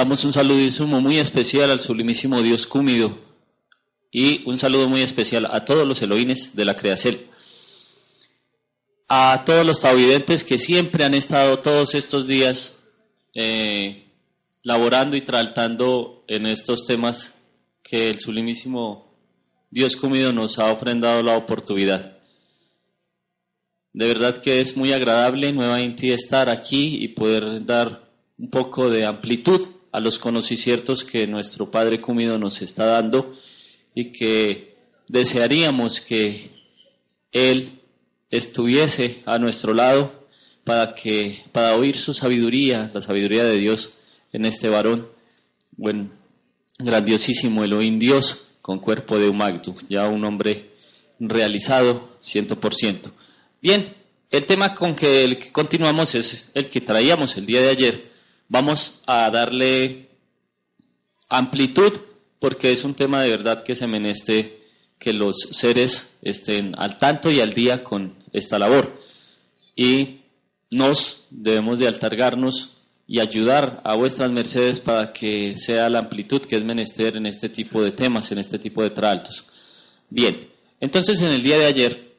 Damos un saludísimo muy especial al sublimísimo Dios Cúmido y un saludo muy especial a todos los Elohines de la Creacel. A todos los tavidentes que siempre han estado todos estos días eh, laborando y tratando en estos temas que el sublimísimo Dios Cúmido nos ha ofrendado la oportunidad. De verdad que es muy agradable nuevamente estar aquí y poder dar un poco de amplitud a los conociciertos que nuestro Padre Cúmido nos está dando y que desearíamos que Él estuviese a nuestro lado para que para oír su sabiduría, la sabiduría de Dios en este varón, buen grandiosísimo Elohim Dios con cuerpo de Umagdu, ya un hombre realizado ciento por ciento. Bien, el tema con que, el que continuamos es el que traíamos el día de ayer, Vamos a darle amplitud porque es un tema de verdad que se meneste que los seres estén al tanto y al día con esta labor. Y nos debemos de altargarnos y ayudar a vuestras mercedes para que sea la amplitud que es menester en este tipo de temas, en este tipo de traltos. Bien, entonces en el día de ayer,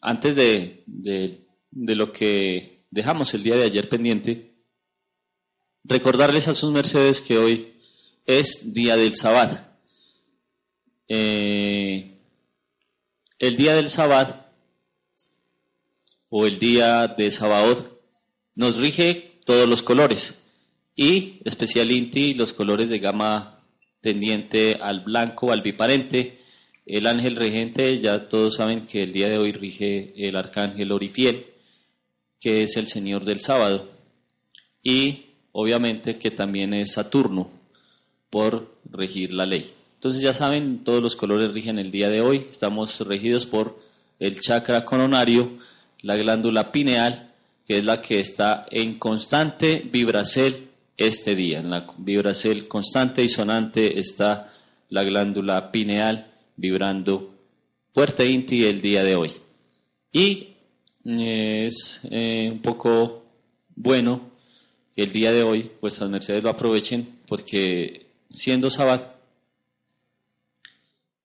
antes de, de lo que dejamos el día de ayer pendiente, recordarles a sus mercedes que hoy es día del Sabbat. Eh, el día del Sabbat o el día de Sabaoth nos rige todos los colores y especialmente los colores de gama tendiente al blanco, al biparente. El ángel regente, ya todos saben que el día de hoy rige el arcángel Orifiel que es el Señor del sábado, y obviamente que también es Saturno por regir la ley. Entonces ya saben, todos los colores rigen el día de hoy, estamos regidos por el chakra coronario, la glándula pineal, que es la que está en constante vibracel este día. En la vibracel constante y sonante está la glándula pineal vibrando fuerte inti el día de hoy. Y es eh, un poco bueno que el día de hoy vuestras mercedes lo aprovechen porque siendo sábado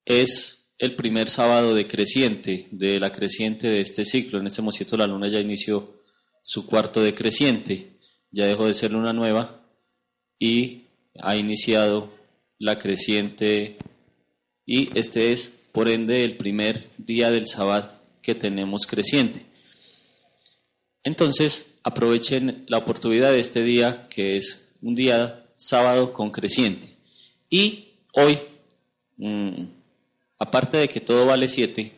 es el primer sábado de creciente, de la creciente de este ciclo. En este momento la luna ya inició su cuarto de creciente, ya dejó de ser luna nueva y ha iniciado la creciente y este es por ende el primer día del sábado que tenemos creciente. Entonces, aprovechen la oportunidad de este día, que es un día sábado con creciente. Y hoy, mm, aparte de que todo vale 7,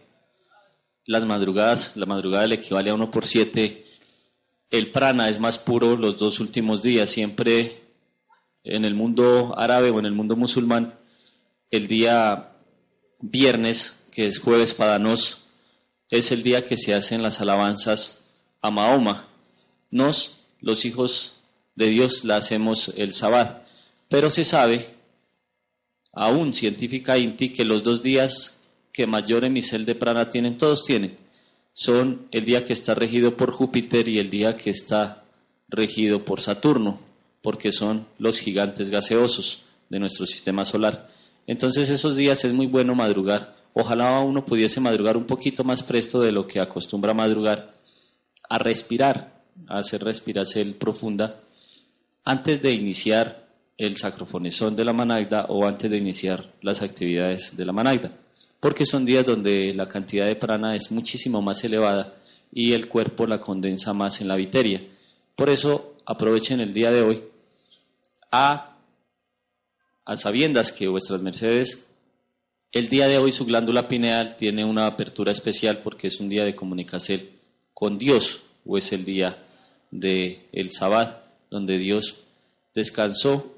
las madrugadas, la madrugada le equivale a 1 por 7, el prana es más puro los dos últimos días. Siempre en el mundo árabe o en el mundo musulmán, el día viernes, que es jueves para nos, es el día que se hacen las alabanzas a Mahoma. Nos, los hijos de Dios la hacemos el sabbat. Pero se sabe, aún científica inti, que los dos días que mayor emisel de prana tienen, todos tienen, son el día que está regido por Júpiter y el día que está regido por Saturno, porque son los gigantes gaseosos de nuestro sistema solar. Entonces esos días es muy bueno madrugar. Ojalá uno pudiese madrugar un poquito más presto de lo que acostumbra madrugar, a respirar, a hacer respiración profunda, antes de iniciar el sacrofonesón de la managda o antes de iniciar las actividades de la managda porque son días donde la cantidad de prana es muchísimo más elevada y el cuerpo la condensa más en la viteria. Por eso aprovechen el día de hoy a, a sabiendas que vuestras mercedes, el día de hoy su glándula pineal tiene una apertura especial porque es un día de comunicación con Dios o es el día del el sabbat donde Dios descansó,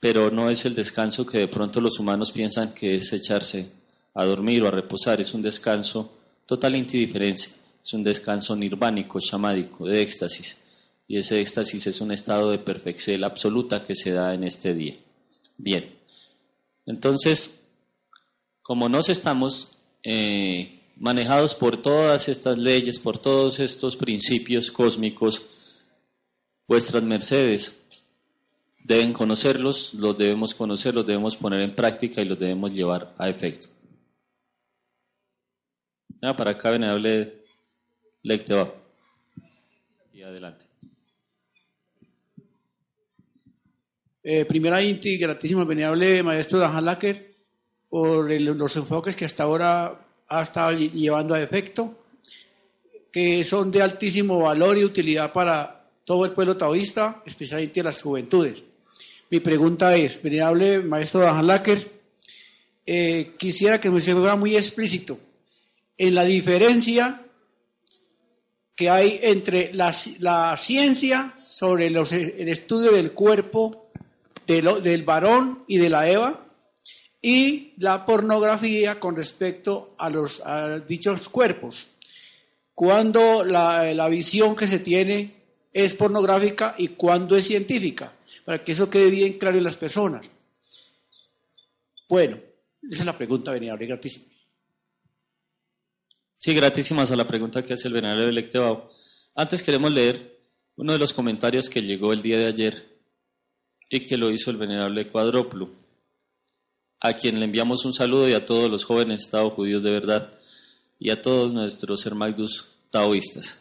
pero no es el descanso que de pronto los humanos piensan que es echarse a dormir o a reposar, es un descanso total indiferencia, es un descanso nirvánico, chamádico, de éxtasis. Y ese éxtasis es un estado de perfección absoluta que se da en este día. Bien, entonces, como nos estamos eh, manejados por todas estas leyes, por todos estos principios cósmicos, vuestras mercedes deben conocerlos, los debemos conocer, los debemos poner en práctica y los debemos llevar a efecto. Ah, para acá, venerable Lecteba. Y adelante. Eh, primera Inti, gratísimo, venerable maestro Dajan Lacker, por los enfoques que hasta ahora ha estado llevando a efecto, que son de altísimo valor y utilidad para todo el pueblo taoísta, especialmente las juventudes. Mi pregunta es, venerable maestro Dajan Lacker, eh, quisiera que me fuera muy explícito en la diferencia que hay entre la, ciencia sobre el estudio del cuerpo del varón y de la Eva y la pornografía con respecto a los dichos cuerpos. Cuando la, la visión que se tiene es pornográfica y cuando es científica, para que eso quede bien claro en las personas. Bueno, esa es la pregunta, venía, gratísimo. Sí, gratísimas a la pregunta que hace el venerable Electebao. Antes queremos leer uno de los comentarios que llegó el día de ayer y que lo hizo el venerable Cuadroplo, a quien le enviamos un saludo y a todos los jóvenes estados judíos de verdad y a todos nuestros hermanos taoístas.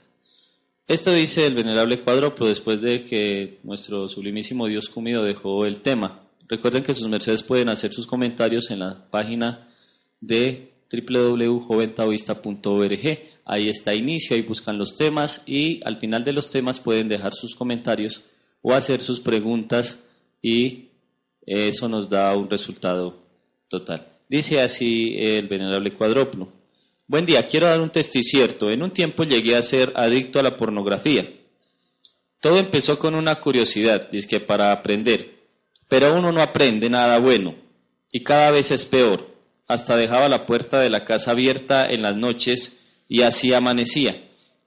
Esto dice el venerable Cuadroplo después de que nuestro sublimísimo Dios comido dejó el tema. Recuerden que sus mercedes pueden hacer sus comentarios en la página de www.joventaoísta.org. Ahí está inicio, ahí buscan los temas y al final de los temas pueden dejar sus comentarios o hacer sus preguntas y eso nos da un resultado Dice así el venerable cuadróplo. Buen día, quiero dar un cierto. En un tiempo llegué a ser adicto a la pornografía. Todo empezó con una curiosidad, dice que para aprender, pero uno no aprende nada bueno y cada vez es peor hasta dejaba la puerta de la casa abierta en las noches y así amanecía.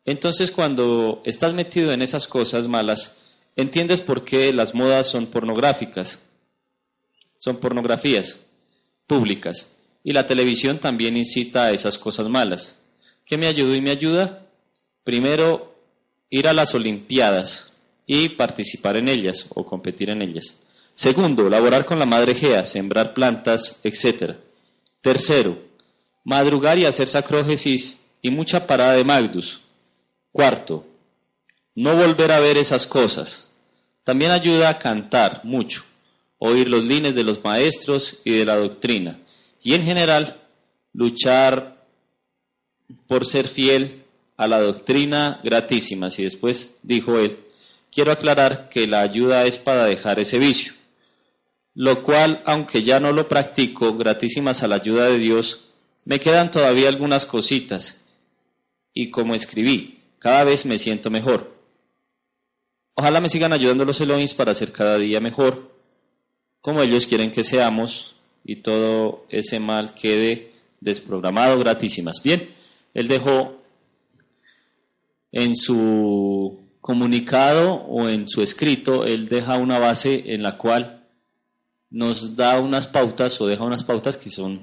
Entonces cuando estás metido en esas cosas malas, entiendes por qué las modas son pornográficas, son pornografías públicas. Y la televisión también incita a esas cosas malas. ¿Qué me ayudó y me ayuda? Primero, ir a las Olimpiadas y participar en ellas o competir en ellas. Segundo, laborar con la madre Gea, sembrar plantas, etcétera. Tercero, madrugar y hacer sacrógesis y mucha parada de Magdus. Cuarto, no volver a ver esas cosas. También ayuda a cantar mucho, oír los lines de los maestros y de la doctrina. Y en general, luchar por ser fiel a la doctrina gratísima. Y después dijo él, quiero aclarar que la ayuda es para dejar ese vicio lo cual, aunque ya no lo practico, gratísimas a la ayuda de Dios, me quedan todavía algunas cositas. Y como escribí, cada vez me siento mejor. Ojalá me sigan ayudando los Elohim para ser cada día mejor, como ellos quieren que seamos, y todo ese mal quede desprogramado, gratísimas. Bien, él dejó en su comunicado o en su escrito, él deja una base en la cual nos da unas pautas o deja unas pautas que son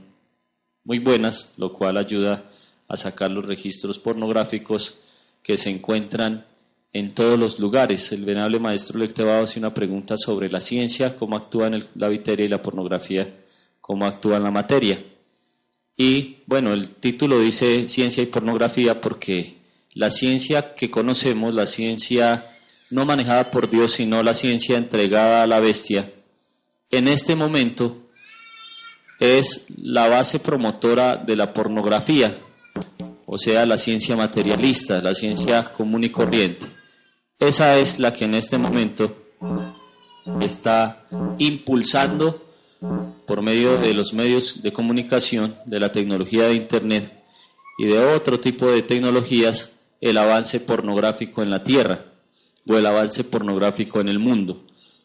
muy buenas, lo cual ayuda a sacar los registros pornográficos que se encuentran en todos los lugares. El venerable maestro Lectebado hace una pregunta sobre la ciencia, cómo actúa la viteria y la pornografía, cómo actúa la materia. Y bueno, el título dice ciencia y pornografía porque la ciencia que conocemos, la ciencia no manejada por Dios, sino la ciencia entregada a la bestia, en este momento es la base promotora de la pornografía, o sea, la ciencia materialista, la ciencia común y corriente. Esa es la que en este momento está impulsando por medio de los medios de comunicación, de la tecnología de Internet y de otro tipo de tecnologías, el avance pornográfico en la Tierra o el avance pornográfico en el mundo,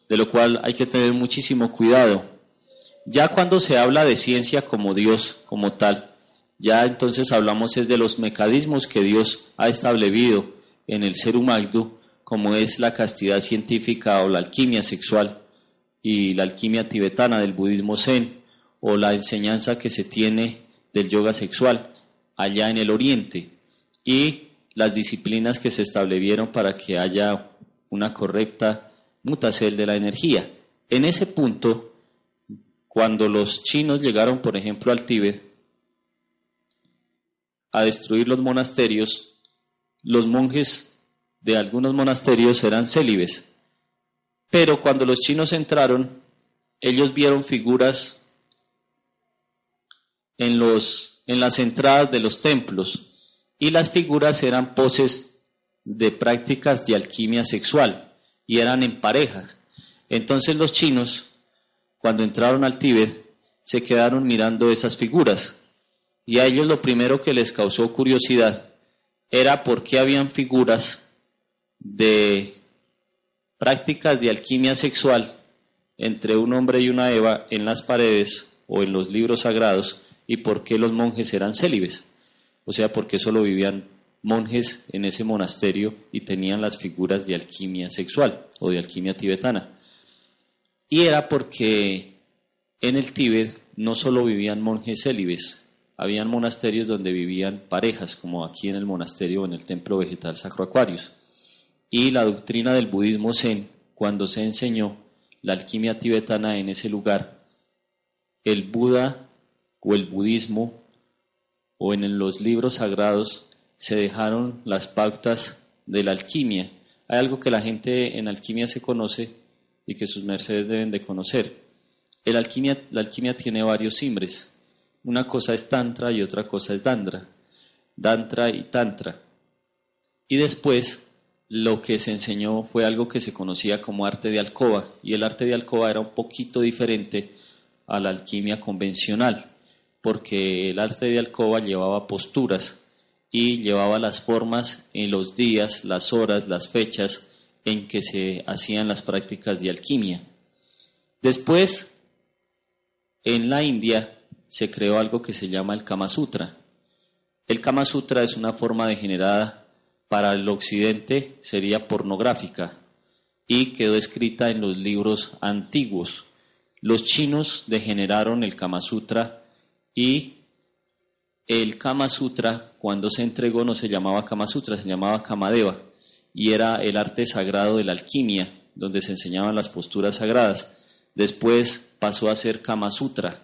de lo cual hay que tener muchísimo cuidado. Ya cuando se habla de ciencia como Dios, como tal, ya entonces hablamos es de los mecanismos que Dios ha establecido en el ser humano, como es la castidad científica o la alquimia sexual, y la alquimia tibetana del budismo zen o la enseñanza que se tiene del yoga sexual allá en el oriente y las disciplinas que se establecieron para que haya una correcta mutacel de la energía. En ese punto, cuando los chinos llegaron, por ejemplo, al Tíbet a destruir los monasterios, los monjes de algunos monasterios eran célibes pero cuando los chinos entraron, ellos vieron figuras en, los, en las entradas de los templos y las figuras eran poses de prácticas de alquimia sexual y eran en parejas. Entonces los chinos, cuando entraron al Tíbet, se quedaron mirando esas figuras y a ellos lo primero que les causó curiosidad era por qué habían figuras de prácticas de alquimia sexual entre un hombre y una Eva en las paredes o en los libros sagrados y por qué los monjes eran célibes. O sea, por qué solo vivían monjes en ese monasterio y tenían las figuras de alquimia sexual o de alquimia tibetana. Y era porque en el Tíbet no solo vivían monjes célibes, habían monasterios donde vivían parejas, como aquí en el monasterio o en el templo vegetal Sacro Aquarius y la doctrina del budismo zen, cuando se enseñó la alquimia tibetana en ese lugar, el Buda o el budismo o en los libros sagrados se dejaron las pautas de la alquimia. Hay algo que la gente en alquimia se conoce y que sus mercedes deben de conocer. El alquimia, la alquimia tiene varios simbres. Una cosa es tantra y otra cosa es dandra. Dantra y tantra. Y después lo que se enseñó fue algo que se conocía como arte de alcoba, y el arte de alcoba era un poquito diferente a la alquimia convencional, porque el arte de alcoba llevaba posturas y llevaba las formas en los días, las horas, las fechas en que se hacían las prácticas de alquimia. Después, en la India se creó algo que se llama el Kama Sutra. El Kama Sutra es una forma degenerada para el occidente sería pornográfica y quedó escrita en los libros antiguos. Los chinos degeneraron el Kama Sutra y el Kama Sutra cuando se entregó no se llamaba Kama Sutra, se llamaba Kamadeva y era el arte sagrado de la alquimia donde se enseñaban las posturas sagradas. Después pasó a ser Kama Sutra.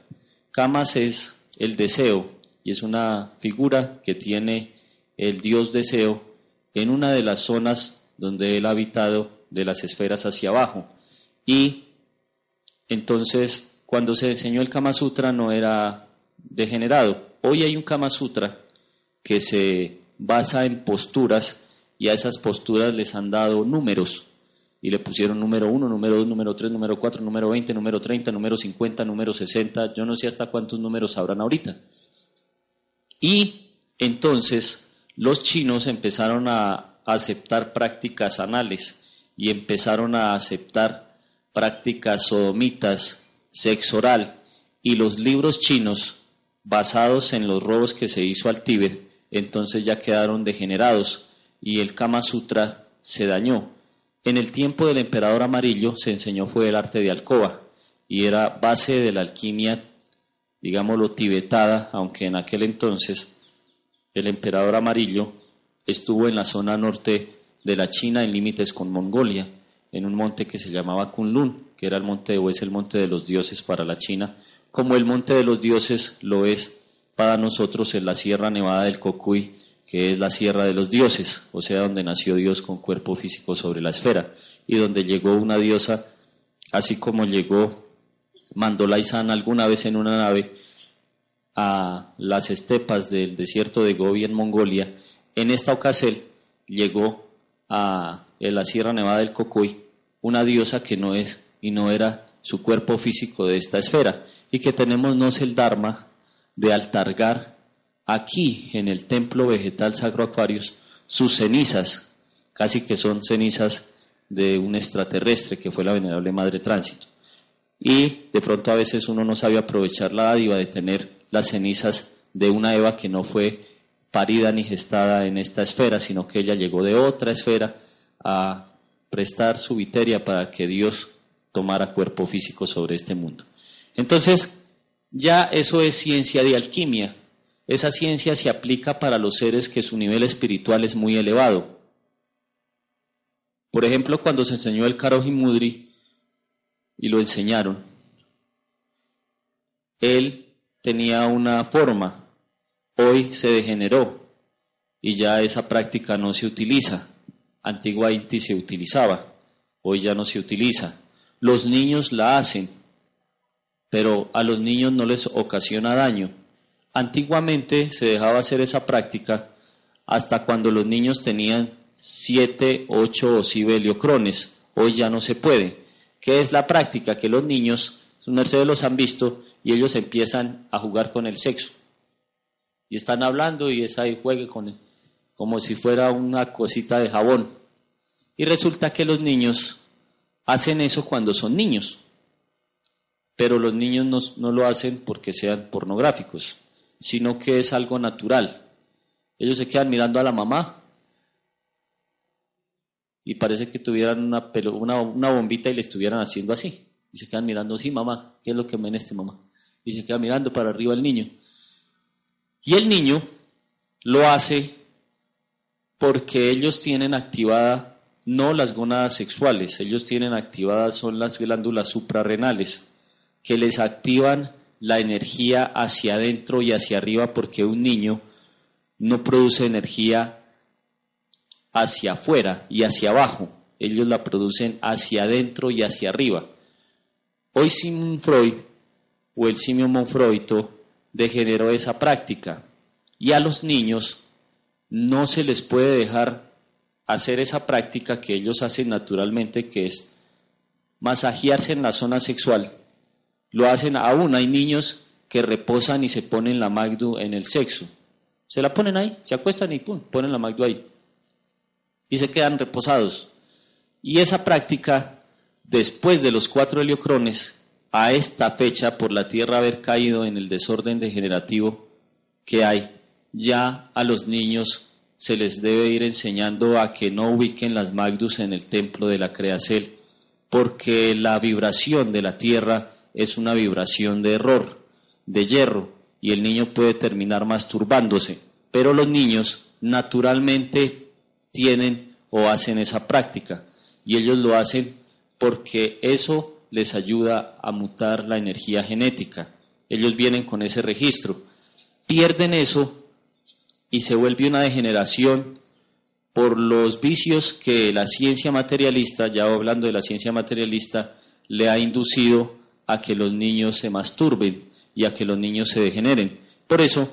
Kamas es el deseo y es una figura que tiene el dios deseo en una de las zonas donde él ha habitado de las esferas hacia abajo. Y entonces, cuando se enseñó el Kama Sutra no era degenerado. Hoy hay un Kama Sutra que se basa en posturas y a esas posturas les han dado números y le pusieron número 1, número 2, número 3, número 4, número 20, número 30, número 50, número 60, yo no sé hasta cuántos números habrán ahorita. Y entonces los chinos empezaron a aceptar prácticas anales y empezaron a aceptar prácticas sodomitas, sexo oral, y los libros chinos, basados en los robos que se hizo al Tíbet, entonces ya quedaron degenerados y el Kama Sutra se dañó. En el tiempo del emperador amarillo se enseñó fue el arte de alcoba y era base de la alquimia, digámoslo, tibetada, aunque en aquel entonces el emperador amarillo estuvo en la zona norte de la China en límites con Mongolia, en un monte que se llamaba Kunlun, que era el monte o es el monte de los dioses para la China, como el monte de los dioses lo es para nosotros en la Sierra Nevada del Cocuy, que es la Sierra de los Dioses, o sea, donde nació Dios con cuerpo físico sobre la esfera, y donde llegó una diosa, así como llegó Mandolay alguna vez en una nave a las estepas del desierto de Gobi en Mongolia, en esta ocasión llegó a la Sierra Nevada del Cocuy una diosa que no es y no era su cuerpo físico de esta esfera, y que tenemos el Dharma de altargar aquí en el templo vegetal Sacro Aquarius sus cenizas, casi que son cenizas de un extraterrestre que fue la venerable Madre Tránsito. Y de pronto a veces uno no sabe aprovechar la dádiva de tener las cenizas de una Eva que no fue parida ni gestada en esta esfera, sino que ella llegó de otra esfera a prestar su viteria para que Dios tomara cuerpo físico sobre este mundo. Entonces, ya eso es ciencia de alquimia. Esa ciencia se aplica para los seres que su nivel espiritual es muy elevado. Por ejemplo, cuando se enseñó el Karoji Mudri y lo enseñaron, él tenía una forma, hoy se degeneró y ya esa práctica no se utiliza. Antiguamente se utilizaba, hoy ya no se utiliza. Los niños la hacen, pero a los niños no les ocasiona daño. Antiguamente se dejaba hacer esa práctica hasta cuando los niños tenían 7, 8 osibeliocrones. Hoy ya no se puede. ¿Qué es la práctica? Que los niños, sus mercedes los han visto y ellos empiezan a jugar con el sexo. Y están hablando y es ahí juegue con como si fuera una cosita de jabón. Y resulta que los niños hacen eso cuando son niños pero los niños no, no, lo hacen porque sean pornográficos, sino que es algo natural. Ellos se quedan mirando a la mamá y parece que tuvieran una, una, una bombita y le estuvieran haciendo así. Y se quedan mirando, sí, mamá, ¿qué es lo que me este mamá? Y se queda mirando para arriba el niño. Y el niño lo hace porque ellos tienen activada no las gónadas sexuales, ellos tienen activadas son las glándulas suprarrenales que les activan la energía hacia adentro y hacia arriba porque un niño no produce energía hacia afuera y hacia abajo, ellos la producen hacia adentro y hacia arriba. Hoy Simon Freud o el simio Monfroito degeneró esa práctica y a los niños no se les puede dejar hacer esa práctica que ellos hacen naturalmente, que es masajearse en la zona sexual lo hacen aún. Hay niños que reposan y se ponen la magdu en el sexo. Se la ponen ahí, se acuestan y pum, ponen la magdu ahí. Y se quedan reposados. Y esa práctica, después de los cuatro heliocrones, a esta fecha, por la Tierra haber caído en el desorden degenerativo que hay, ya a los niños se les debe ir enseñando a que no ubiquen las magdus en el templo de la Creacel, porque la vibración de la Tierra es una vibración de error, de hierro, y el niño puede terminar masturbándose. Pero los niños naturalmente tienen o hacen esa práctica, y ellos lo hacen porque eso les ayuda a mutar la energía genética. Ellos vienen con ese registro. Pierden eso y se vuelve una degeneración por los vicios que la ciencia materialista, ya hablando de la ciencia materialista, le ha inducido a que los niños se masturben y a que los niños se degeneren. Por eso,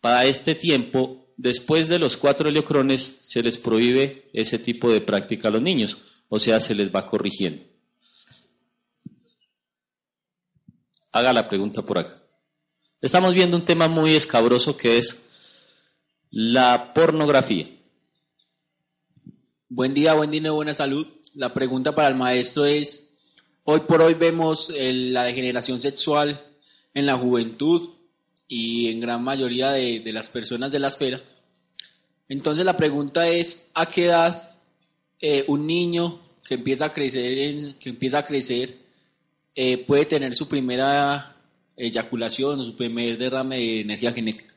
para este tiempo, después de los cuatro heliocrones, se les prohíbe ese tipo de práctica a los niños, o sea, se les va corrigiendo. Haga la pregunta por acá. Estamos viendo un tema muy escabroso que es la pornografía. Buen día, buen día, buena salud la pregunta para el maestro es, hoy por hoy vemos la degeneración sexual en la juventud y en gran mayoría de, las personas de la esfera. Entonces la pregunta es, ¿a qué edad eh, un niño que empieza a crecer, que empieza a crecer eh, puede tener su primera eyaculación o su primer derrame de energía genética?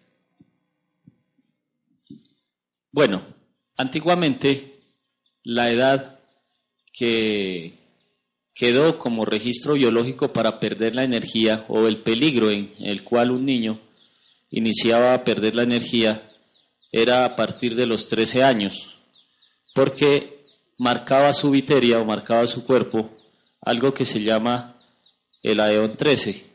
Bueno, antiguamente la edad que quedó como registro biológico para perder la energía o el peligro en el cual un niño iniciaba a perder la energía era a partir de los 13 años, porque marcaba su viteria o marcaba su cuerpo algo que se llama el AEON 13.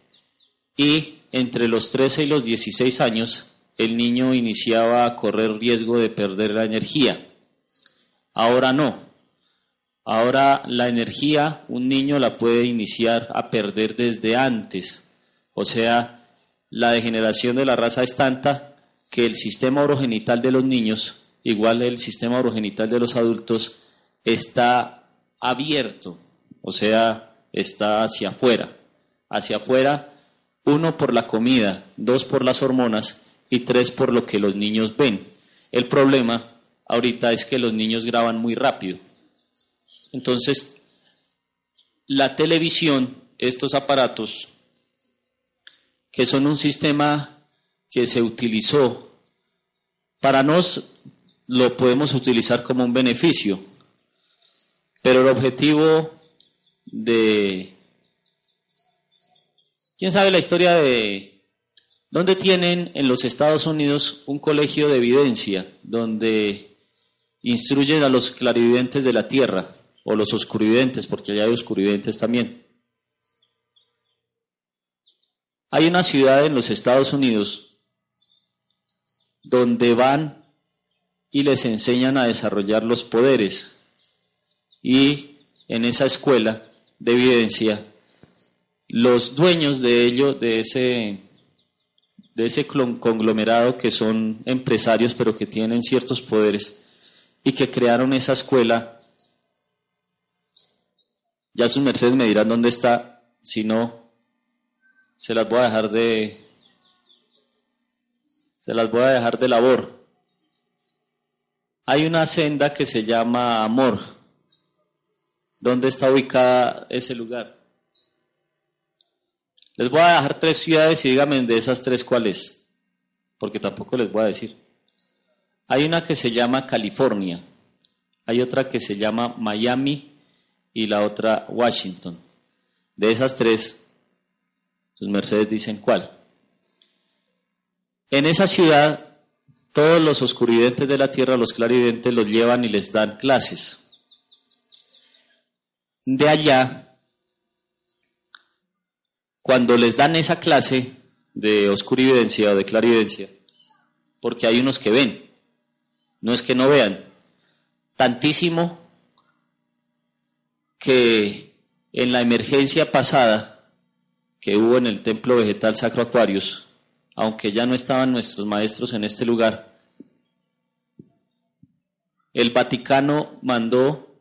Y entre los 13 y los 16 años, el niño iniciaba a correr riesgo de perder la energía. Ahora no. Ahora la energía un niño la puede iniciar a perder desde antes. O sea, la degeneración de la raza es tanta que el sistema orogenital de los niños, igual el sistema orogenital de los adultos, está abierto. O sea, está hacia afuera. Hacia afuera, uno por la comida, dos por las hormonas y tres por lo que los niños ven. El problema ahorita es que los niños graban muy rápido. Entonces, la televisión, estos aparatos, que son un sistema que se utilizó, para nos lo podemos utilizar como un beneficio, pero el objetivo de... ¿Quién sabe la historia de dónde tienen en los Estados Unidos un colegio de evidencia donde instruyen a los clarividentes de la tierra o los oscurividentes, porque allá hay oscurividentes también? Hay una ciudad en los Estados Unidos donde van y les enseñan a desarrollar los poderes. Y en esa escuela de evidencia, los dueños de ello, de ese, de ese conglomerado que son empresarios pero que tienen ciertos poderes y que crearon esa escuela, ya sus mercedes me dirán dónde está, si no, se las voy a dejar de, se las voy a dejar de labor. Hay una senda que se llama Amor. ¿Dónde está ubicada ese lugar? Les voy a dejar tres ciudades y díganme de esas tres cuál es, porque tampoco les voy a decir. Hay una que se llama California, hay otra que se llama Miami y la otra Washington. De esas tres, sus mercedes dicen cuál. En esa ciudad, todos los oscurividentes de la tierra, los clarividentes, los llevan y les dan clases. De allá, cuando les dan esa clase de oscurividencia o de clarividencia, porque hay unos que ven, no es que no vean, tantísimo que en la emergencia pasada que hubo en el templo vegetal Sacro Aquarius, aunque ya no estaban nuestros maestros en este lugar, el Vaticano mandó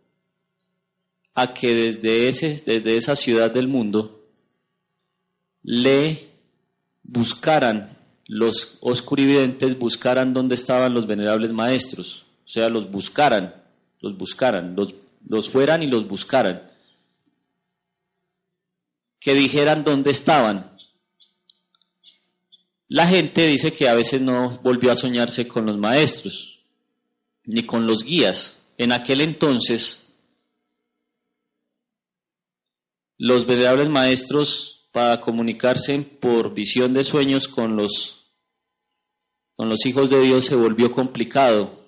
a que desde, ese, desde esa ciudad del mundo le buscaran, los oscurividentes buscaran dónde estaban los venerables maestros, o sea, los buscaran, los buscaran, los, los fueran y los buscaran, que dijeran dónde estaban. La gente dice que a veces no volvió a soñarse con los maestros, ni con los guías. En aquel entonces, los venerables maestros para comunicarse por visión de sueños con los, con los hijos de Dios se volvió complicado,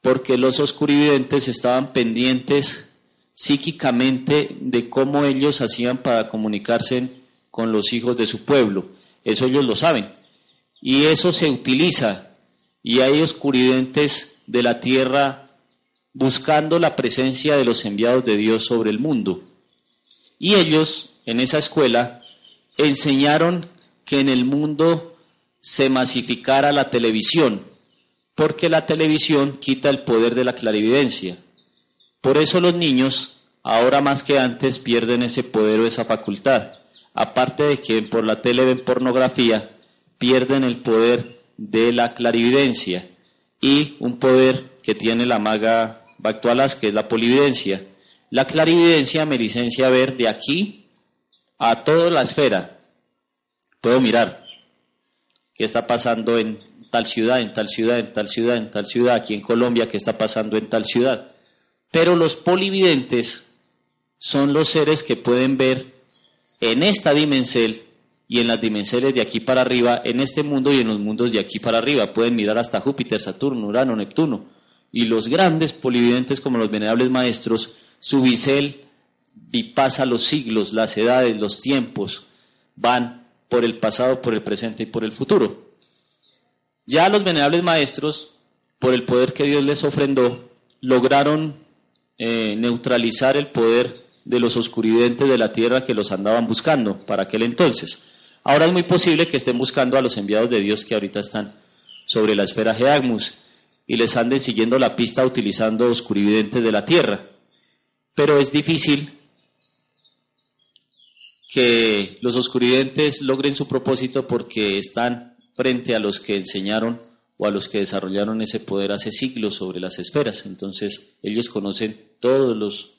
porque los oscurividentes estaban pendientes psíquicamente de cómo ellos hacían para comunicarse con los hijos de su pueblo. Eso ellos lo saben. Y eso se utiliza. Y hay oscurividentes de la tierra buscando la presencia de los enviados de Dios sobre el mundo. Y ellos, en esa escuela, enseñaron que en el mundo se masificara la televisión, porque la televisión quita el poder de la clarividencia. Por eso los niños, ahora más que antes, pierden ese poder o esa facultad. Aparte de que por la tele ven pornografía, pierden el poder de la clarividencia. y un poder que tiene la maga Bactualas, que es la polividencia. La clarividencia me licencia ver de aquí a toda la esfera. Puedo mirar qué está pasando en tal ciudad, en tal ciudad, en tal ciudad, en tal ciudad, aquí en Colombia, qué está pasando en tal ciudad. Pero los polividentes son los seres que pueden ver en esta dimensión y en las dimensiones de aquí para arriba, en este mundo y en los mundos de aquí para arriba. Pueden mirar hasta Júpiter, Saturno, Urano, Neptuno. Y los grandes polividentes como los venerables maestros, su bisel pasa los siglos, las edades, los tiempos, van por el pasado, por el presente y por el futuro. Ya los venerables maestros, por el poder que Dios les ofrendó, lograron eh, neutralizar el poder de los oscuridentes de la tierra que los andaban buscando para aquel entonces. Ahora es muy posible que estén buscando a los enviados de Dios que ahorita están sobre la esfera Geagmus y les anden siguiendo la pista utilizando oscuridentes de la tierra. Pero es difícil que los oscuridentes logren su propósito porque están frente a los que enseñaron o a los que desarrollaron ese poder hace siglos sobre las esferas. Entonces ellos conocen todos los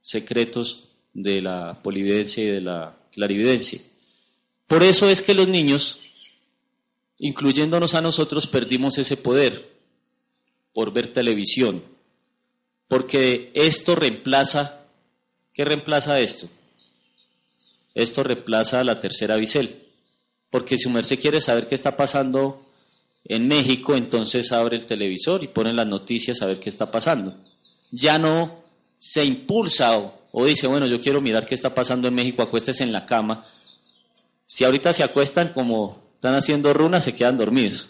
secretos de la polividencia y de la clarividencia. Por eso es que los niños, incluyéndonos a nosotros, perdimos ese poder por ver televisión, porque esto reemplaza, ¿qué reemplaza esto? Esto reemplaza la tercera bisel, porque si merced quiere saber qué está pasando en México, entonces abre el televisor y pone las noticias a ver qué está pasando. Ya no se impulsa o, dice, bueno, yo quiero mirar qué está pasando en México, acuéstese en la cama. Si ahorita se acuestan como están haciendo runas, se quedan dormidos.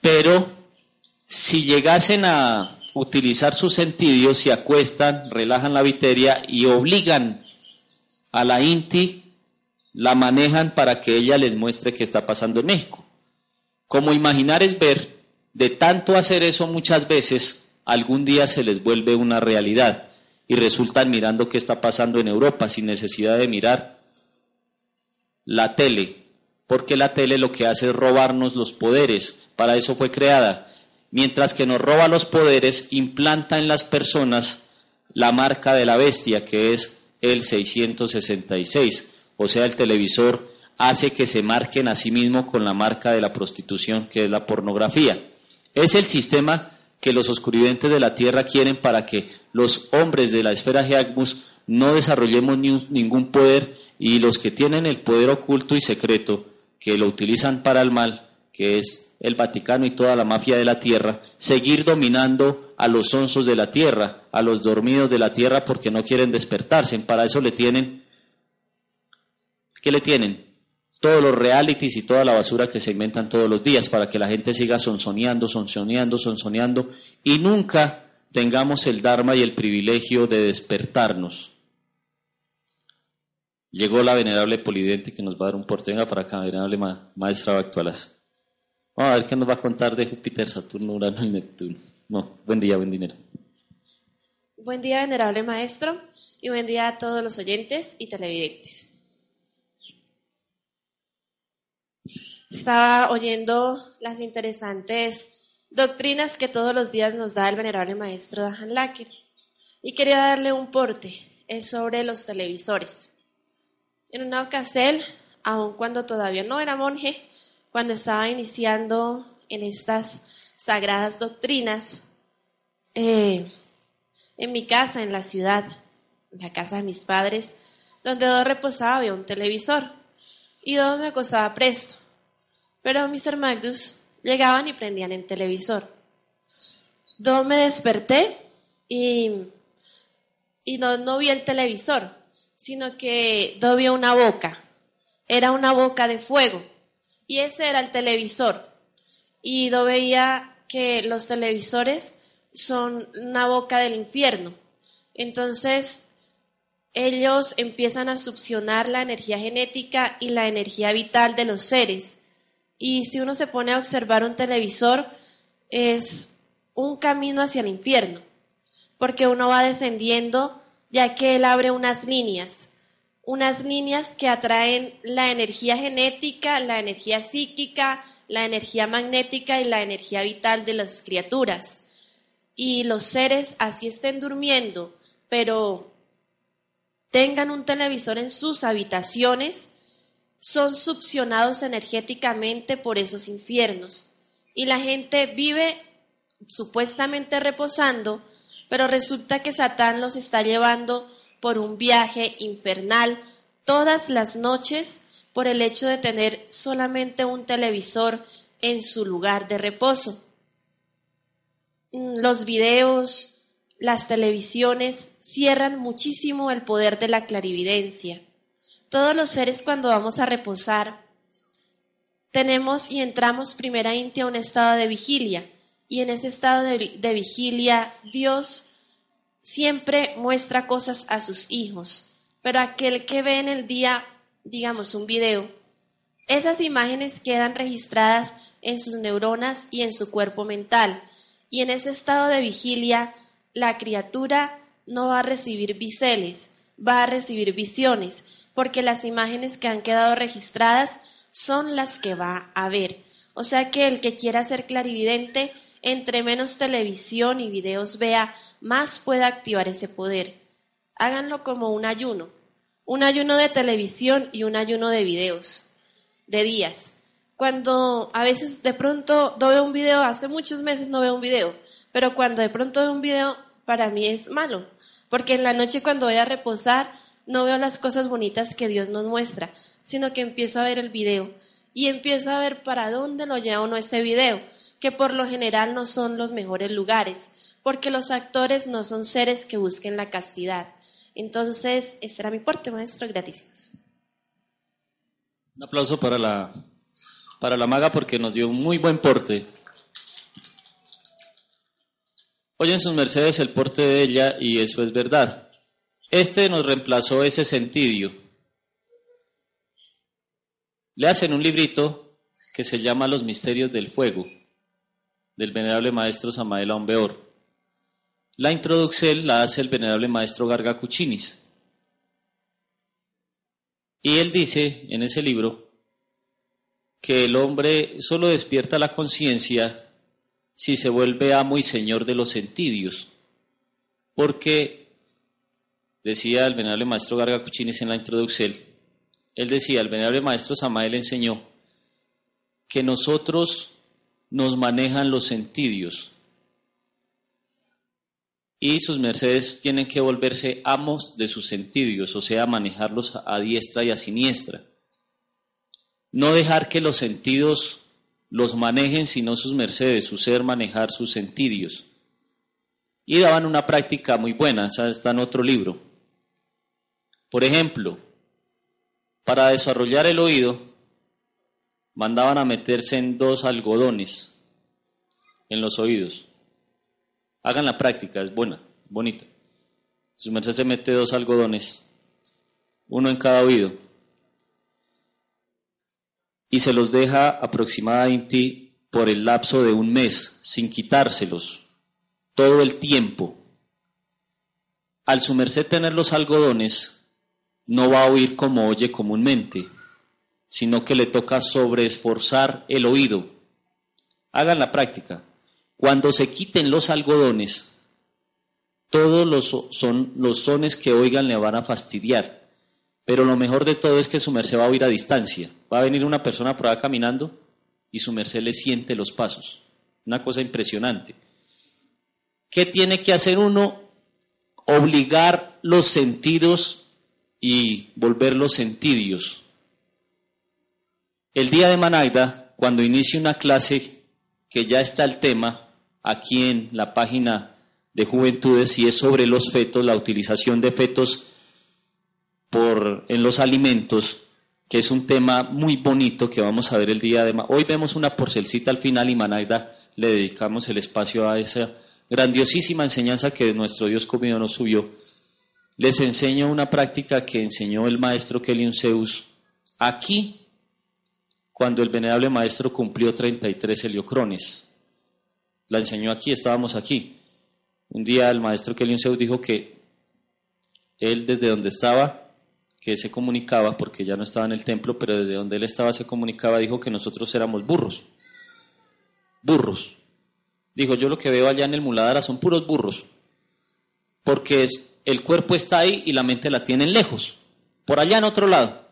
Pero si llegasen a utilizar sus sentidos, se acuestan, relajan la viteria y obligan a la INTI, la manejan para que ella les muestre qué está pasando en México. Como imaginar es ver, de tanto hacer eso muchas veces, algún día se les vuelve una realidad y resultan mirando qué está pasando en Europa sin necesidad de mirar la tele, porque la tele lo que hace es robarnos los poderes, para eso fue creada. Mientras que nos roba los poderes, implanta en las personas la marca de la bestia, que es el 666, o sea, el televisor hace que se marquen a sí mismo con la marca de la prostitución, que es la pornografía. Es el sistema que los oscuridentes de la tierra quieren para que los hombres de la esfera Geagmus no desarrollemos ningún poder y los que tienen el poder oculto y secreto, que lo utilizan para el mal, que es el Vaticano y toda la mafia de la tierra, seguir dominando a los onzos de la tierra, a los dormidos de la tierra porque no quieren despertarse. Para eso le tienen, ¿qué le tienen? todos los realities y toda la basura que se inventan todos los días para que la gente siga sonsoneando, sonsoneando, sonsoneando y nunca tengamos el Dharma y el privilegio de despertarnos. Llegó la venerable Polividente que nos va a dar un portenga para acá, venerable maestra Actualas. Vamos a ver qué nos va a contar de Júpiter, Saturno, Urano y Neptuno. No, buen día, buen dinero. Buen día, venerable maestro, y buen día a todos los oyentes y televidentes. Estaba oyendo las interesantes doctrinas que todos los días nos da el venerable maestro Dahan Lacker y quería darle un porte. Es sobre los televisores. En una ocasión, aun cuando todavía no era monje, cuando estaba iniciando en estas sagradas doctrinas, eh, en mi casa, en la ciudad, en la casa de mis padres, donde yo reposaba había un televisor y donde me acostaba presto. Pero mis hermanos llegaban y prendían el televisor. Yo me desperté y, y no, no vi el televisor, sino que yo vi una boca. Era una boca de fuego. Y ese era el televisor. Y yo veía que los televisores son una boca del infierno. Entonces, ellos empiezan a succionar la energía genética y la energía vital de los seres y si uno se pone a observar un televisor, es un camino hacia el infierno, porque uno va descendiendo ya que él abre unas líneas, unas líneas que atraen la energía genética, la energía psíquica, la energía magnética y la energía vital de las criaturas. Y los seres así estén durmiendo, pero tengan un televisor en sus habitaciones, son succionados energéticamente por esos infiernos. Y la gente vive supuestamente reposando, pero resulta que Satán los está llevando por un viaje infernal todas las noches por el hecho de tener solamente un televisor en su lugar de reposo. Mm, los videos, las televisiones cierran muchísimo el poder de la clarividencia. Todos los seres cuando vamos a reposar tenemos y entramos primeramente a un estado de vigilia y en ese estado de, de vigilia Dios siempre muestra cosas a sus hijos, pero aquel que ve en el día, digamos, un video, esas imágenes quedan registradas en sus neuronas y en su cuerpo mental, y en ese estado de vigilia, la criatura no va a recibir biseles, va a recibir visiones, porque las imágenes que han quedado registradas son las que va a ver. O sea que el que quiera ser clarividente, entre menos televisión y videos vea, más pueda activar ese poder. Háganlo como un ayuno, un ayuno de televisión y un ayuno de videos, de días. Cuando a veces de pronto no veo un video, hace muchos meses no veo un video, pero cuando de pronto veo un video, para mí es malo, porque en la noche cuando voy a reposar, no veo las cosas bonitas que Dios nos muestra, sino que empiezo a ver el video y empiezo a ver para dónde lo lleva uno ese video, que por lo general no son los mejores lugares porque los actores no son seres que busquen la castidad. Entonces, este era mi porte, maestro, gratis. Un aplauso para la, para la maga porque nos dio un muy buen porte. Oyen sus mercedes el porte de ella y eso es verdad. Este nos reemplazó ese sentido. Le hacen un librito que se llama Los misterios del fuego, del venerable maestro Samael Aumbeor. La introducción la hace el venerable maestro Garga Cuchinis. Y él dice en ese libro que el hombre solo despierta la conciencia si se vuelve amo y señor de los sentidos. Porque, decía el venerable maestro Garga Cuchinis en la introducción, él decía, el venerable maestro Samael enseñó que nosotros nos manejan los sentidos y sus mercedes tienen que volverse amos de sus sentidos, o sea, manejarlos a diestra y a siniestra. No dejar que los sentidos los manejen, sino sus mercedes, su ser manejar sus sentidos. Y daban una práctica muy buena, está en otro libro. Por ejemplo, para desarrollar el oído, mandaban a meterse en dos algodones en los oídos Hagan la práctica, es buena, bonita. Su merced se mete dos algodones, uno en cada oído, y se los deja aproximadamente por el lapso de un mes, sin quitárselos, todo el tiempo. Al su merced tener los algodones, no va a oír como oye comúnmente, sino que le toca sobreesforzar el oído. Hagan la práctica. Cuando se quiten los algodones, todos los, son, los sones que oigan le van a fastidiar. Pero lo mejor de todo es que su merced va a oír a distancia. Va a venir una persona por ahí caminando y su merced le siente los pasos. Una cosa impresionante. ¿Qué tiene que hacer uno? Obligar los sentidos y volver los sentidos. El día de Manaida, cuando inicie una clase que ya está el tema, aquí en la página de Juventudes y es sobre los fetos, la utilización de fetos por, en los alimentos, que es un tema muy bonito que vamos a ver el día de hoy vemos una porcelcita al final y Manaida le dedicamos el espacio a esa grandiosísima enseñanza que nuestro Dios comido nos subió. Les enseño una práctica que enseñó el maestro Kelion Zeus aquí, cuando el venerable maestro cumplió 33 heliocrones la enseñó aquí, estábamos aquí. Un día el maestro Kelly Zeus dijo que él desde donde estaba que se comunicaba, porque ya no estaba en el templo, pero desde donde él estaba se comunicaba, dijo que nosotros éramos burros. Burros. Dijo, yo lo que veo allá en el Muladara son puros burros, porque el cuerpo está ahí y la mente la tienen lejos, por allá en otro lado.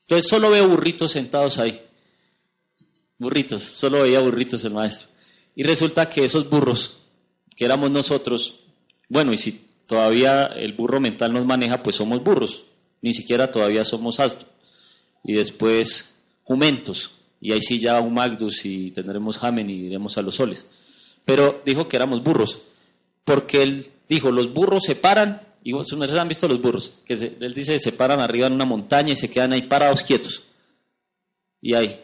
Entonces solo veo burritos sentados ahí. Burritos, solo veía burritos el maestro. Y resulta que esos burros, que éramos nosotros, bueno, y si todavía el burro mental nos maneja, pues somos burros, ni siquiera todavía somos astos. Y después jumentos, y ahí sí ya un Magdus y tendremos Jamen y iremos a los soles. Pero dijo que éramos burros, porque él dijo, los burros se paran, y ustedes han visto los burros, que él dice, se paran arriba en una montaña y se quedan ahí parados quietos. Y ahí,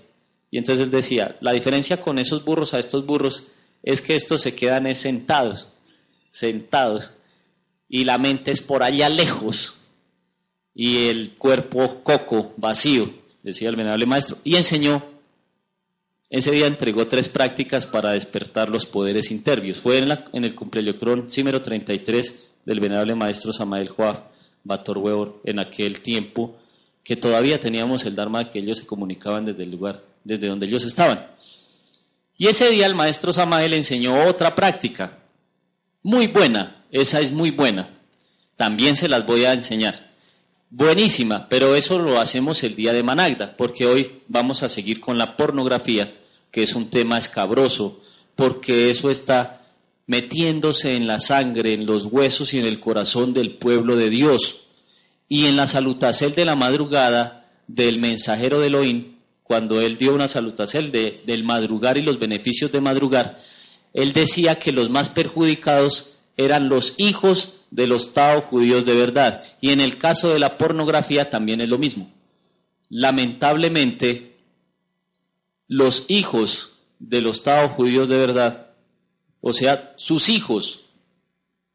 y entonces él decía, la diferencia con esos burros a estos burros es que estos se quedan sentados, sentados, y la mente es por allá lejos, y el cuerpo coco, vacío, decía el venerable maestro, y enseñó, ese día entregó tres prácticas para despertar los poderes intervios. Fue en, la, en el cumpleaños símero 33 del venerable maestro Samael Joab Bator en aquel tiempo, que todavía teníamos el Dharma que ellos se comunicaban desde el lugar desde donde ellos estaban. Y ese día el maestro Samael enseñó otra práctica, muy buena, esa es muy buena. También se las voy a enseñar. Buenísima, pero eso lo hacemos el día de Managda, porque hoy vamos a seguir con la pornografía, que es un tema escabroso, porque eso está metiéndose en la sangre, en los huesos y en el corazón del pueblo de Dios. Y en la salutacel de la madrugada del mensajero de Elohim, cuando él dio una salutación de, del madrugar y los beneficios de madrugar, él decía que los más perjudicados eran los hijos de los Tao judíos de verdad. Y en el caso de la pornografía también es lo mismo. Lamentablemente, los hijos de los Tao judíos de verdad, o sea, sus hijos,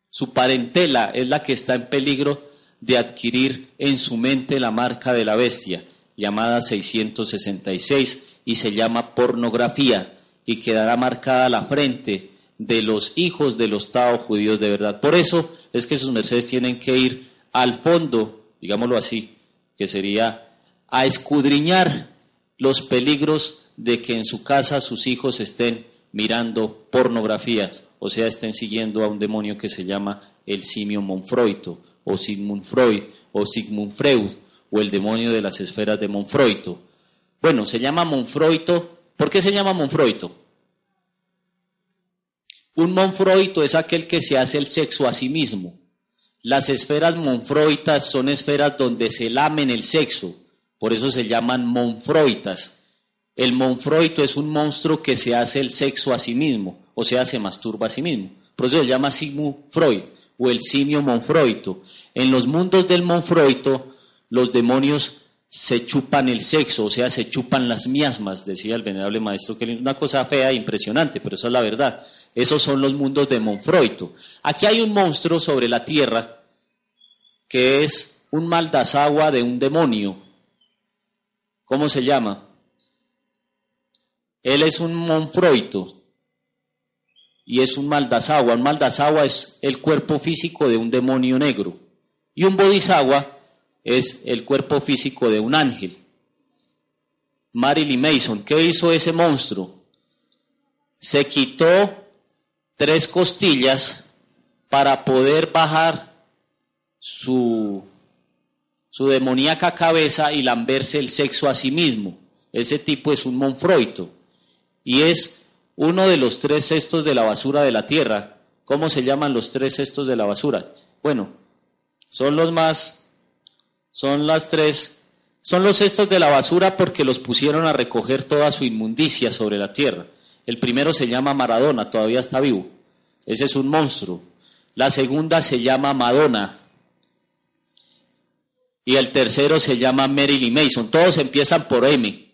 su parentela es la que está en peligro de adquirir en su mente la marca de la bestia llamada 666 y se llama pornografía y quedará marcada la frente de los hijos de los Tao judíos de verdad. Por eso es que sus mercedes tienen que ir al fondo, digámoslo así, que sería a escudriñar los peligros de que en su casa sus hijos estén mirando pornografías, o sea, estén siguiendo a un demonio que se llama el simio Monfroito, o Sigmund Freud, o Sigmund Freud, o el demonio de las esferas de Monfroito. Bueno, se llama Monfroito. ¿Por qué se llama Monfroito? Un Monfroito es aquel que se hace el sexo a sí mismo. Las esferas monfroitas son esferas donde se lamen el sexo, por eso se llaman monfroitas. El monfroito es un monstruo que se hace el sexo a sí mismo, o sea, se masturba a sí mismo. Por eso se llama Sigmund Freud o el simio monfroito. En los mundos del monfroito los demonios se chupan el sexo, o sea, se chupan las miasmas, decía el venerable maestro que una cosa fea e impresionante, pero esa es la verdad. Esos son los mundos de Monfroito. Aquí hay un monstruo sobre la tierra que es un maldazagua de un demonio. ¿Cómo se llama? Él es un Monfroito y es un maldazagua. Un maldazagua es el cuerpo físico de un demonio negro. Y un bodhisattva es el cuerpo físico de un ángel. Marilyn Mason, ¿qué hizo ese monstruo? Se quitó tres costillas para poder bajar su, su demoníaca cabeza y lamberse el sexo a sí mismo. Ese tipo es un monfroito y es uno de los tres cestos de la basura de la tierra. ¿Cómo se llaman los tres cestos de la basura? Bueno, son los más son las tres, son los cestos de la basura porque los pusieron a recoger toda su inmundicia sobre la tierra. El primero se llama Maradona, todavía está vivo. Ese es un monstruo. La segunda se llama Madonna. Y el tercero se llama Marilyn Mason. Todos empiezan por M.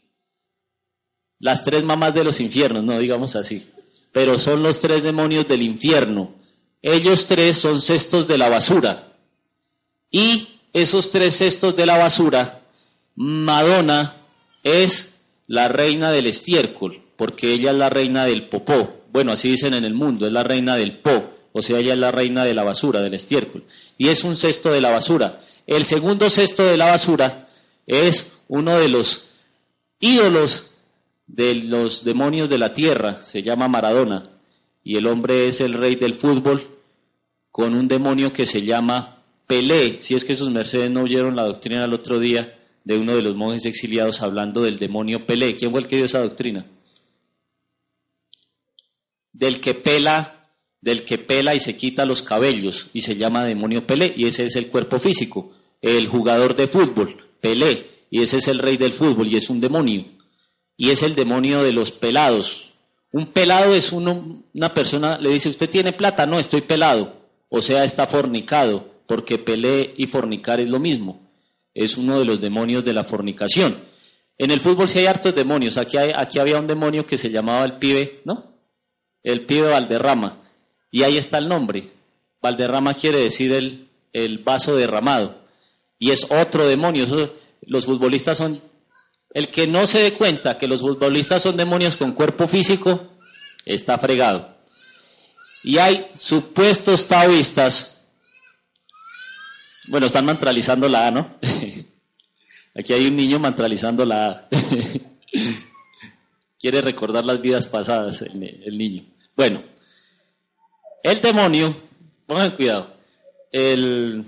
Las tres mamás de los infiernos, no digamos así. Pero son los tres demonios del infierno. Ellos tres son cestos de la basura. Y esos tres cestos de la basura, Madonna es la reina del estiércol, porque ella es la reina del popó. Bueno, así dicen en el mundo, es la reina del po, o sea, ella es la reina de la basura, del estiércol. Y es un cesto de la basura. El segundo cesto de la basura es uno de los ídolos de los demonios de la tierra, se llama Maradona, y el hombre es el rey del fútbol con un demonio que se llama Pelé, si es que sus mercedes no oyeron la doctrina el otro día de uno de los monjes exiliados hablando del demonio Pelé. ¿Quién fue el que dio esa doctrina? Del que pela, del que pela y se quita los cabellos y se llama demonio Pelé y ese es el cuerpo físico. El jugador de fútbol, Pelé, y ese es el rey del fútbol y es un demonio. Y es el demonio de los pelados. Un pelado es uno, una persona, le dice, ¿usted tiene plata? No, estoy pelado. O sea, está fornicado, porque pelé y fornicar es lo mismo es uno de los demonios de la fornicación. En el fútbol sí hay hartos demonios. Aquí, aquí había un demonio que se llamaba el pibe, ¿no? El pibe Valderrama. Y ahí está el nombre. Valderrama quiere decir el, el vaso derramado. Y es otro demonio. los futbolistas son... El que no se dé cuenta que los futbolistas son demonios con cuerpo físico, está fregado. Y hay supuestos taoístas bueno, están mantralizando la A, ¿no? Aquí hay un niño mantralizando la A. Quiere recordar las vidas pasadas el, niño. Bueno, el demonio, pongan cuidado, el,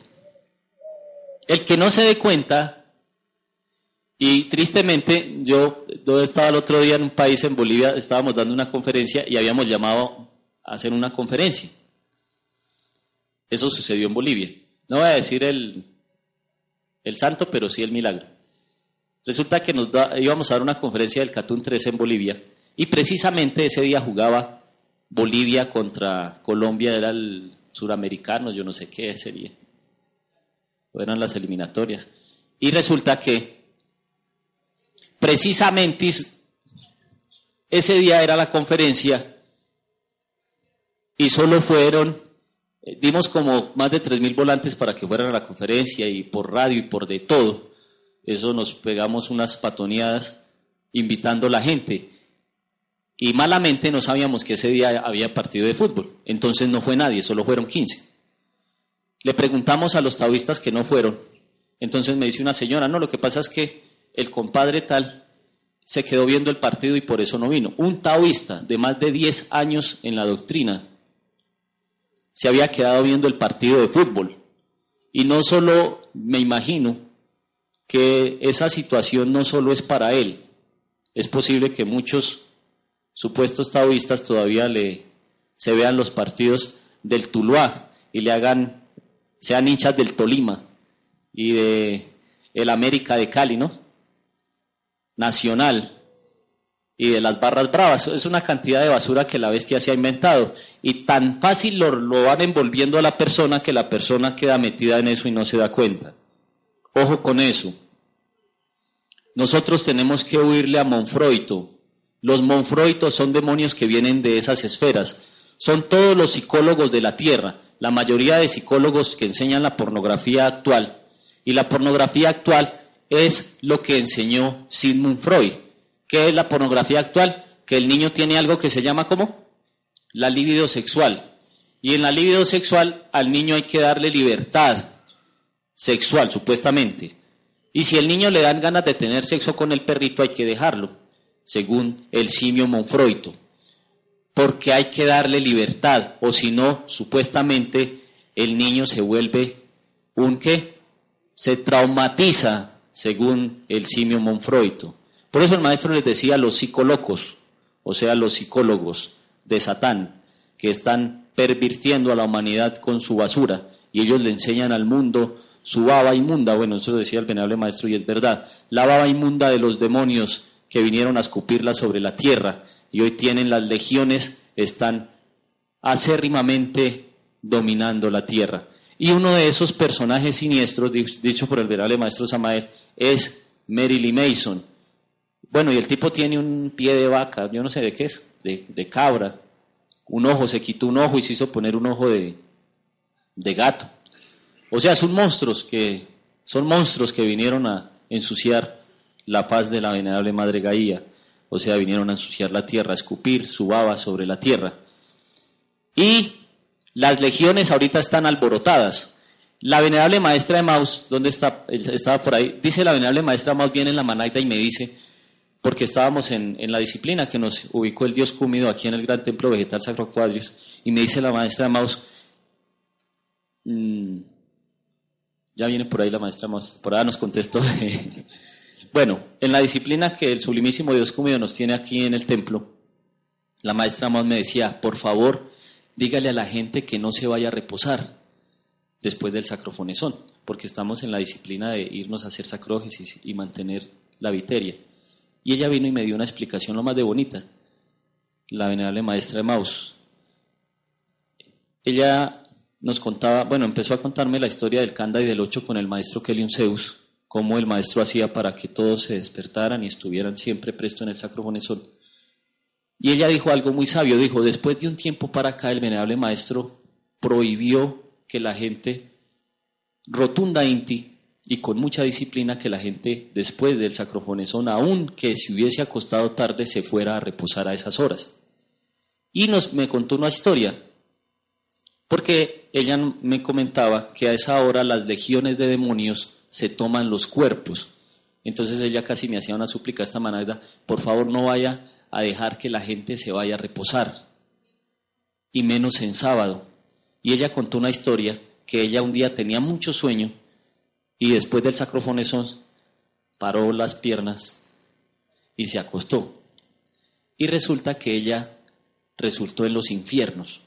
el que no se dé cuenta, y tristemente, yo, yo estaba el otro día en un país, en Bolivia, estábamos dando una conferencia y habíamos llamado a hacer una conferencia. Eso sucedió en Bolivia. No voy a decir el, el santo, pero sí el milagro. Resulta que nos íbamos a dar una conferencia del Catún 3 en Bolivia y precisamente ese día jugaba Bolivia contra Colombia, era el suramericano, yo no sé qué sería. O eran las eliminatorias. Y resulta que precisamente ese día era la conferencia y solo fueron eh, dimos como más de 3.000 volantes para que fueran a la conferencia y por radio y por de todo. Eso nos pegamos unas patoneadas invitando a la gente. Y malamente no sabíamos que ese día había partido de fútbol. Entonces no fue nadie, solo fueron 15. Le preguntamos a los taoístas que no fueron. Entonces me dice una señora, no, lo que pasa es que el compadre tal se quedó viendo el partido y por eso no vino. Un taoísta de más de 10 años en la doctrina se había quedado viendo el partido de fútbol. Y no solo me imagino que esa situación no solo es para él, es posible que muchos supuestos taoístas todavía le se vean los partidos del Tuluá y le hagan sean hinchas del Tolima y de el América de Cali, ¿no? Nacional y de las barras bravas. Es una cantidad de basura que la bestia se ha inventado. Y tan fácil lo, lo, van envolviendo a la persona que la persona queda metida en eso y no se da cuenta. Ojo con eso. Nosotros tenemos que huirle a Monfroito. Los Monfroitos son demonios que vienen de esas esferas. Son todos los psicólogos de la tierra. La mayoría de psicólogos que enseñan la pornografía actual. Y la pornografía actual es lo que enseñó Sigmund Freud ¿Qué es la pornografía actual? Que el niño tiene algo que se llama ¿cómo? La libido sexual. Y en la libido sexual al niño hay que darle libertad sexual, supuestamente. Y si el niño le dan ganas de tener sexo con el perrito, hay que dejarlo, según el simio Monfroito. Porque hay que darle libertad, o si no, supuestamente el niño se vuelve un qué? Se traumatiza, según el simio Monfroito. Por eso el maestro les decía a los psicólogos, o sea, los psicólogos de Satán, que están pervirtiendo a la humanidad con su basura, y ellos le enseñan al mundo su baba inmunda, bueno, eso decía el venerable maestro y es verdad, la baba inmunda de los demonios que vinieron a escupirla sobre la tierra, y hoy tienen las legiones, están acérrimamente dominando la tierra. Y uno de esos personajes siniestros, dicho por el venerable maestro Samael, es Lee Mason, bueno, y el tipo tiene un pie de vaca, yo no sé de qué es, de, cabra. Un ojo, se quitó un ojo y se hizo poner un ojo de, de gato. O sea, son monstruos que, son monstruos que vinieron a ensuciar la paz de la venerable Madre Gaía. O sea, vinieron a ensuciar la tierra, a escupir su baba sobre la tierra. Y las legiones ahorita están alborotadas. La venerable maestra de Maus, ¿dónde está? Estaba por ahí. Dice la venerable maestra Maus, viene en la Manaita y me dice, porque estábamos en, la disciplina que nos ubicó el dios Cúmido aquí en el gran templo vegetal Sacro Cuadrios, y me dice la maestra Maus, mmm, ya viene por ahí la maestra Maus, por ahí nos contestó. bueno, en la disciplina que el sublimísimo dios Cúmido nos tiene aquí en el templo, la maestra Maus me decía, por favor, dígale a la gente que no se vaya a reposar después del sacrofonesón, porque estamos en la disciplina de irnos a hacer sacrógesis y mantener la viteria. Y ella vino y me dio una explicación lo más de bonita, la venerable maestra de Maus. Ella nos contaba, bueno, empezó a contarme la historia del Canda y del Ocho con el maestro Kelion Zeus, cómo el maestro hacía para que todos se despertaran y estuvieran siempre presto en el sacrofonesón. Y ella dijo algo muy sabio, dijo, después de un tiempo para acá el venerable maestro prohibió que la gente rotunda inti y con mucha disciplina que la gente después del sacrofonesón, aun que si hubiese acostado tarde, se fuera a reposar a esas horas. Y nos, me contó una historia, porque ella me comentaba que a esa hora las legiones de demonios se toman los cuerpos. Entonces ella casi me hacía una súplica esta manera, por favor no vaya a dejar que la gente se vaya a reposar, y menos en sábado. Y ella contó una historia que ella un día tenía mucho sueño y después del sacrofonesón paró las piernas y se acostó. Y resulta que ella resultó en los infiernos.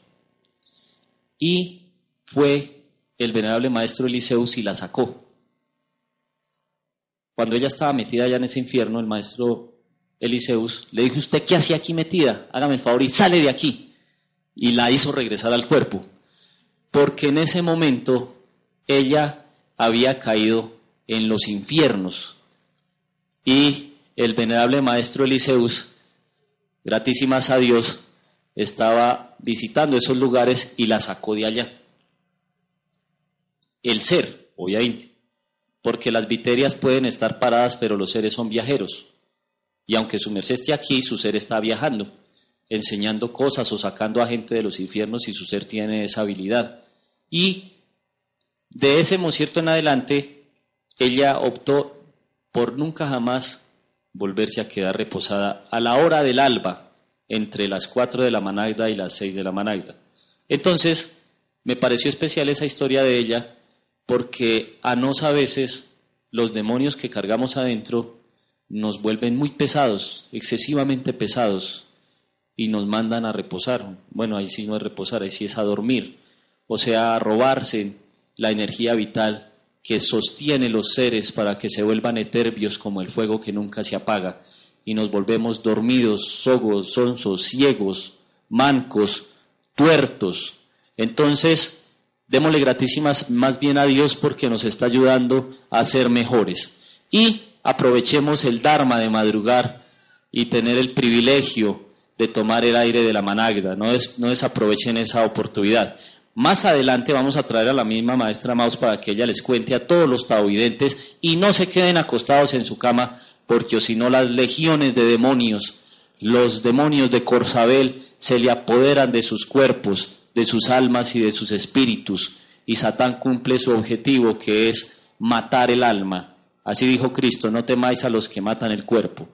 Y fue el venerable maestro Eliseus y la sacó. Cuando ella estaba metida allá en ese infierno, el maestro Eliseus le dijo, ¿usted qué hacía aquí metida? Hágame el favor y sale de aquí. Y la hizo regresar al cuerpo. Porque en ese momento ella había caído en los infiernos. Y el venerable maestro Eliseus, gratísimas a Dios, estaba visitando esos lugares y la sacó de allá. El ser, obviamente, porque las viterias pueden estar paradas, pero los seres son viajeros. Y aunque su merced esté aquí, su ser está viajando, enseñando cosas o sacando a gente de los infiernos y su ser tiene esa habilidad. Y de ese concierto en adelante, ella optó por nunca jamás volverse a quedar reposada a la hora del alba, entre las 4 de la managda y las 6 de la managda. Entonces, me pareció especial esa historia de ella, porque a nos a veces los demonios que cargamos adentro nos vuelven muy pesados, excesivamente pesados, y nos mandan a reposar. Bueno, ahí sí no es reposar, ahí sí es a dormir, o sea, a robarse la energía vital que sostiene los seres para que se vuelvan eterbios como el fuego que nunca se apaga y nos volvemos dormidos, sogos, sonsos, ciegos, mancos, tuertos. Entonces, démosle gratísimas más bien a Dios porque nos está ayudando a ser mejores. Y aprovechemos el Dharma de madrugar y tener el privilegio de tomar el aire de la managda, no, no desaprovechen esa oportunidad. Más adelante vamos a traer a la misma maestra Maus para que ella les cuente a todos los taoidentes y no se queden acostados en su cama, porque si no las legiones de demonios, los demonios de Corsabel, se le apoderan de sus cuerpos, de sus almas y de sus espíritus, y Satán cumple su objetivo que es matar el alma. Así dijo Cristo, no temáis a los que matan el cuerpo,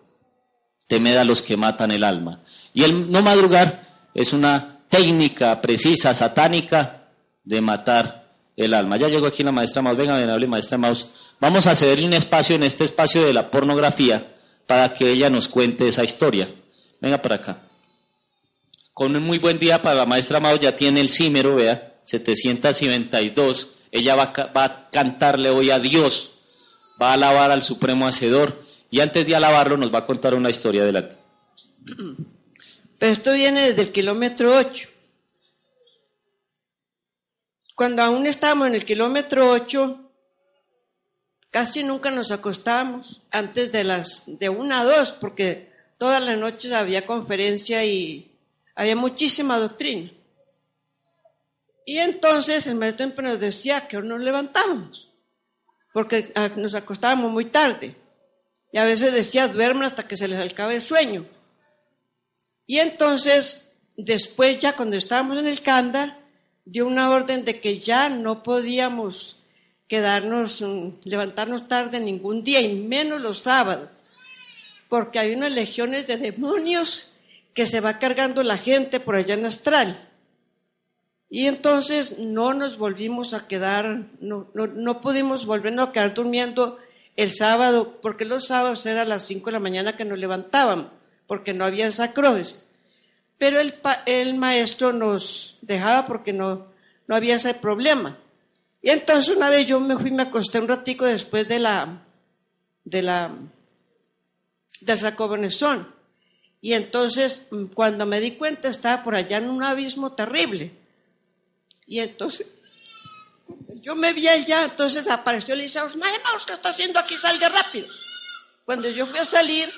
temed a los que matan el alma. Y el no madrugar es una técnica precisa, satánica, de matar el alma. Ya llegó aquí la maestra Maus, venga, venerable maestra Maus. Vamos a cederle un espacio en este espacio de la pornografía para que ella nos cuente esa historia. Venga para acá. Con un muy buen día para la maestra Maus, ya tiene el címero, vea, 792. Ella va, va a cantarle hoy a Dios, va a alabar al Supremo Hacedor y antes de alabarlo nos va a contar una historia adelante. Pero esto viene desde el kilómetro 8. Cuando aún estábamos en el kilómetro 8, casi nunca nos acostamos antes de las de una a dos, porque todas las noches había conferencia y había muchísima doctrina. Y entonces el maestro nos decía que nos levantábamos, porque ah, nos acostábamos muy tarde. Y a veces decía, duermen hasta que se les acabe el sueño. Y entonces, después ya cuando estábamos en el Kanda, dio una orden de que ya no podíamos quedarnos, mm, levantarnos tarde ningún día y menos los sábados, porque hay unas legiones de demonios que se va cargando la gente por allá en astral. Y entonces no nos volvimos a quedar, no, no, pudimos volvernos a quedar durmiendo el sábado, porque los sábados era las 5 de la mañana que nos levantábamos, porque no había sacroges. Pero el, el maestro nos dejaba porque no, no había ese problema. Y entonces una vez yo me fui, me acosté un ratico después de la, de la, del sacobonesón. Y entonces, cuando me di cuenta, estaba por allá en un abismo terrible. Y entonces, yo me vi allá, entonces apareció Elisa, vamos, ¿qué está haciendo aquí? Salga rápido. Cuando yo fui a salir,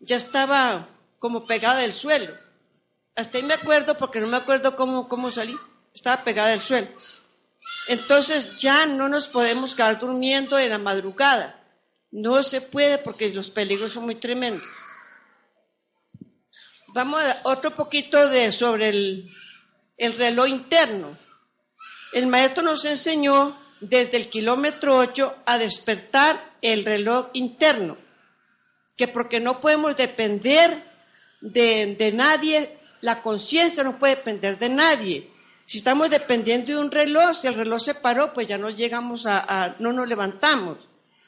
ya estaba como pegada del suelo. Hasta ahí me acuerdo, porque no me acuerdo cómo, cómo salí. Estaba pegada del suelo. Entonces ya no nos podemos quedar durmiendo en la madrugada. No se puede porque los peligros son muy tremendos. Vamos a otro poquito de sobre el, el reloj interno. El maestro nos enseñó desde el kilómetro 8 a despertar el reloj interno, que porque no podemos depender de, de nadie, la conciencia no puede depender de nadie. Si estamos dependiendo de un reloj, si el reloj se paró, pues ya no llegamos a, no nos levantamos.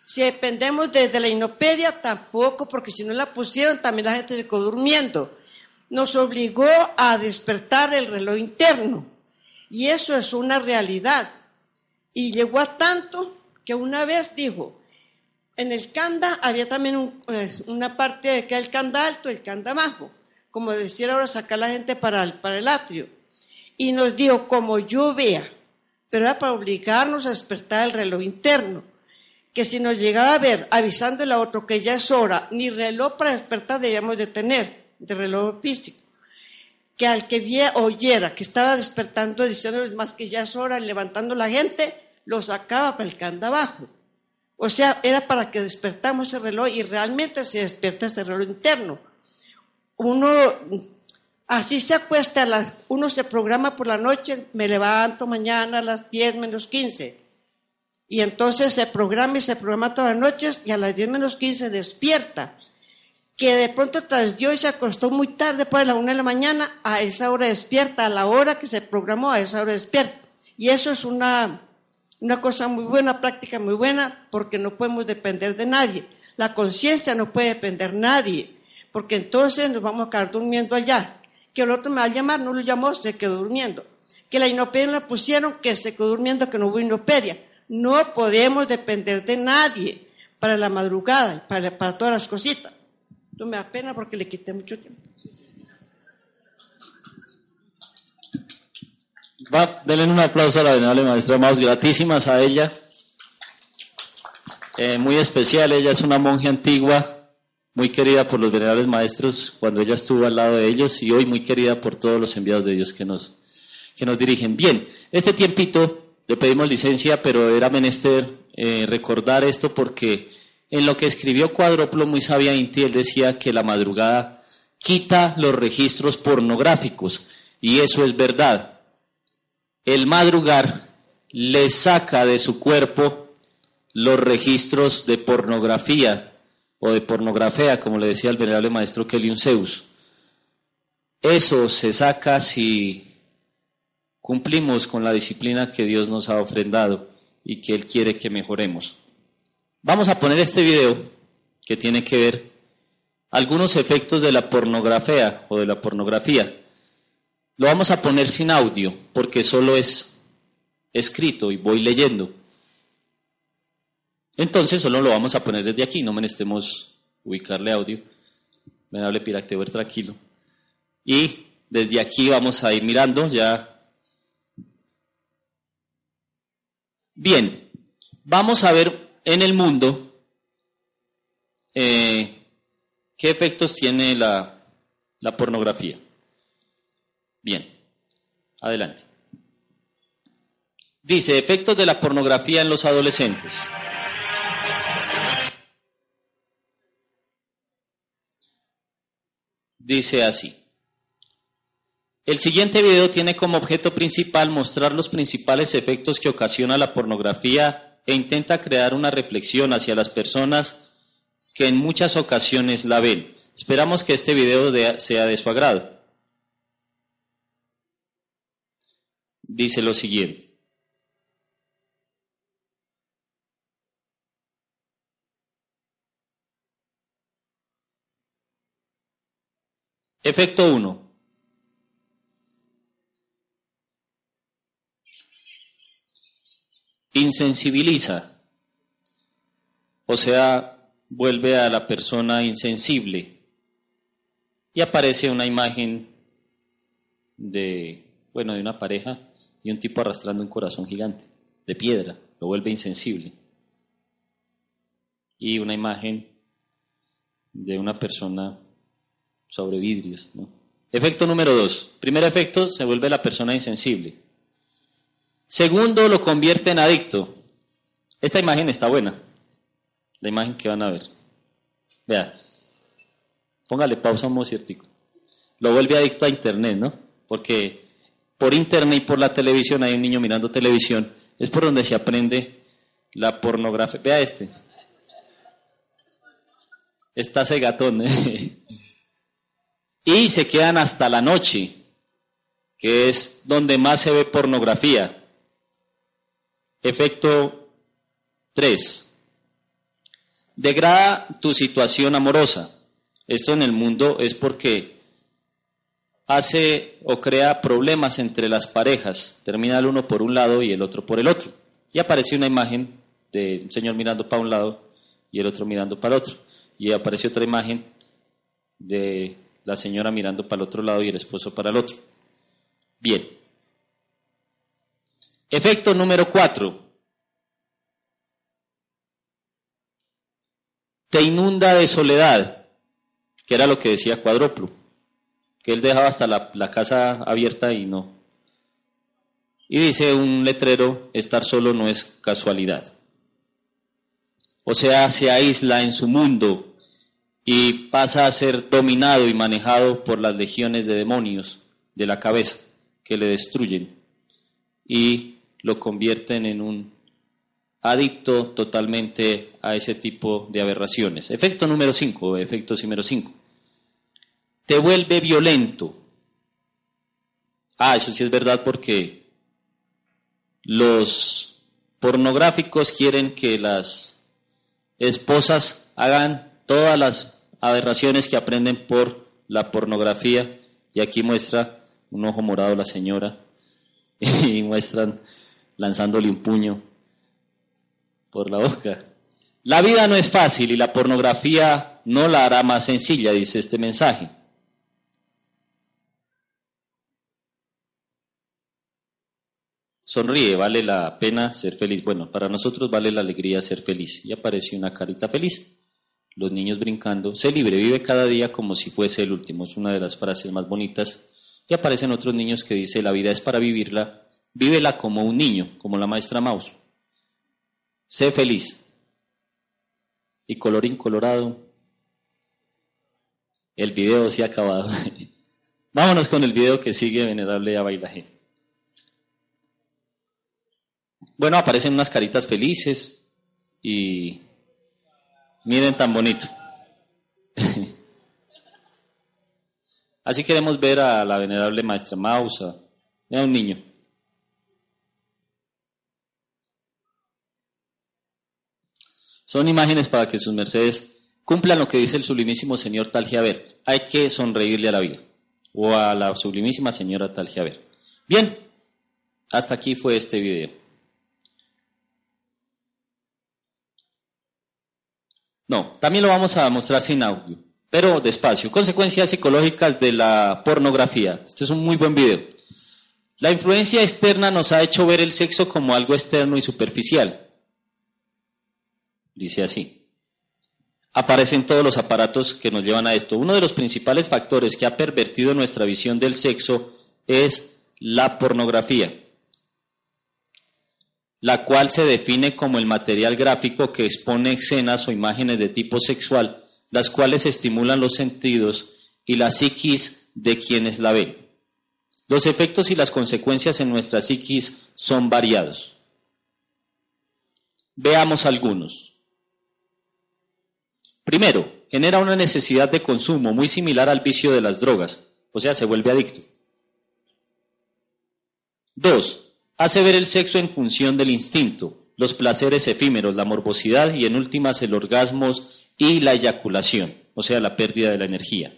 Si dependemos desde la inopedia, tampoco, porque si no la pusieron, también la gente se quedó durmiendo. Nos obligó a despertar el reloj interno. Y eso es una realidad. Y llegó a tanto que una vez dijo, en el canda había también pues, una parte que era el canda alto y el canda bajo. Como decía ahora, sacar la gente para el, para el atrio y nos dijo, como yo vea, pero era para obligarnos a despertar el reloj interno, que si nos llegaba a ver avisándole a otro que ya es hora, ni reloj para despertar debíamos de tener, de reloj físico, que al que viera, oyera que estaba despertando, diciéndoles más que ya es hora, levantando la gente, lo sacaba para el canda abajo. O sea, era para que despertamos ese reloj y realmente se despierta ese reloj interno. Uno Así se acuesta, las, uno se programa por la noche, me levanto mañana a las 10 menos 15. Y entonces se programa y se programa todas las noches y a las 10 menos 15 despierta. Que de pronto tras y se acostó muy tarde, por la 1 de la mañana, a esa hora despierta, a la hora que se programó, a esa hora despierta. Y eso es una, una cosa muy buena, práctica muy buena, porque no podemos depender de nadie. La conciencia no puede depender de nadie, porque entonces nos vamos a quedar durmiendo allá que el otro me va a llamar, no lo llamó, se quedó durmiendo. Que la inopedia la pusieron, que se quedó durmiendo, que no hubo inopedia. No podemos depender de nadie para la madrugada, para, para todas las cositas. No me da pena porque le quité mucho tiempo. Va, denle un aplauso a la venerable maestra Maus, gratísimas a ella. Eh, muy especial, ella es una monja antigua, muy querida por los venerables maestros cuando ella estuvo al lado de ellos y hoy muy querida por todos los enviados de Dios que nos, que nos dirigen. Bien, este tiempito le pedimos licencia, pero era menester eh, recordar esto porque en lo que escribió Cuadróplo muy sabia Inti, él decía que la madrugada quita los registros pornográficos y eso es verdad. El madrugar le saca de su cuerpo los registros de pornografía, o de pornografía, como le decía el venerable maestro Keliun Zeus. Eso se saca si cumplimos con la disciplina que Dios nos ha ofrendado y que Él quiere que mejoremos. Vamos a poner este video que tiene que ver algunos efectos de la pornografía o de la pornografía. Lo vamos a poner sin audio porque solo es escrito y voy leyendo. Entonces solo lo vamos a poner desde aquí, no menestemos ubicarle audio. Venable ver tranquilo. Y desde aquí vamos a ir mirando ya. Bien, vamos a ver en el mundo eh, qué efectos tiene la pornografía. Bien, adelante. Dice, efectos de la pornografía en los adolescentes. dice así. El siguiente video tiene como objeto principal mostrar los principales efectos que ocasiona la pornografía e intenta crear una reflexión hacia las personas que en muchas ocasiones la ven. Esperamos que este video sea de su agrado. Dice lo siguiente. Efecto 1. Insensibiliza. O sea, vuelve a la persona insensible. Y aparece una imagen de, bueno, de una pareja y un tipo arrastrando un corazón gigante de piedra. Lo vuelve insensible. Y una imagen de una persona sobre vidrios. Efecto número dos. Primer efecto, se vuelve la persona insensible. Segundo, lo convierte en adicto. Esta imagen está buena. La imagen que van a ver. Vea. Póngale pausa un ciertico. Lo vuelve adicto a internet, ¿no? Porque por internet y por la televisión hay un niño mirando televisión. Es por donde se aprende la pornografía. Vea este. Está cegatón. ¿eh? y se quedan hasta la noche, que es donde más se ve pornografía. Efecto 3. Degrada tu situación amorosa. Esto en el mundo es porque hace o crea problemas entre las parejas. Termina el uno por un lado y el otro por el otro. Y aparece una imagen de un señor mirando para un lado y el otro mirando para el otro. Y aparece otra imagen de la señora mirando para el otro lado y el esposo para el otro. Bien. Efecto número cuatro. Te inunda de soledad, que era lo que decía Cuadroplo, que él dejaba hasta la, casa abierta y no. Y dice un letrero, estar solo no es casualidad. O sea, se aísla en su mundo, y pasa a ser dominado y manejado por las legiones de demonios de la cabeza que le destruyen y lo convierten en un adicto totalmente a ese tipo de aberraciones. Efecto número 5, efecto número 5. Vuelve violento. Ah, eso sí es verdad porque los pornográficos quieren que las esposas hagan todas las aberraciones que aprenden por la pornografía. Y aquí muestra un ojo morado la señora y muestran lanzándole un puño por la boca. La vida no es fácil y la pornografía no la hará más sencilla, dice este mensaje. Sonríe, vale la pena ser feliz. Bueno, para nosotros vale la alegría ser feliz. Y aparece una carita feliz los niños brincando, sé libre, vive cada día como si fuese el último. Es una de las frases más bonitas. Y aparecen otros niños que dice, la vida es para vivirla, vívela como un niño, como la maestra Maus. Sé feliz. Y colorín colorado, el video se ha acabado. Vámonos con el video que sigue, venerable a bailaje. Bueno, aparecen unas caritas felices y Miren tan bonito. Así queremos ver a la venerable maestra Mausa. Mira un niño. Son imágenes para que sus mercedes cumplan lo que dice el sublimísimo señor Talgiaver. Hay que sonreírle a la vida. O a la sublimísima señora Talgiaver. Bien, hasta aquí fue este video. No, también lo vamos a mostrar sin audio, pero despacio. Consecuencias psicológicas de la pornografía. Este es un muy buen video. La influencia externa nos ha hecho ver el sexo como algo externo y superficial. Dice así. Aparecen todos los aparatos que nos llevan a esto. Uno de los principales factores que ha pervertido nuestra visión del sexo es la pornografía la cual se define como el material gráfico que expone escenas o imágenes de tipo sexual, las cuales estimulan los sentidos y la psiquis de quienes la ven. Los efectos y las consecuencias en nuestra psiquis son variados. Veamos algunos. Primero, genera una necesidad de consumo muy similar al vicio de las drogas, o sea, se vuelve adicto. Dos, hace ver el sexo en función del instinto, los placeres efímeros, la morbosidad y en últimas el orgasmo y la eyaculación, o sea, la pérdida de la energía,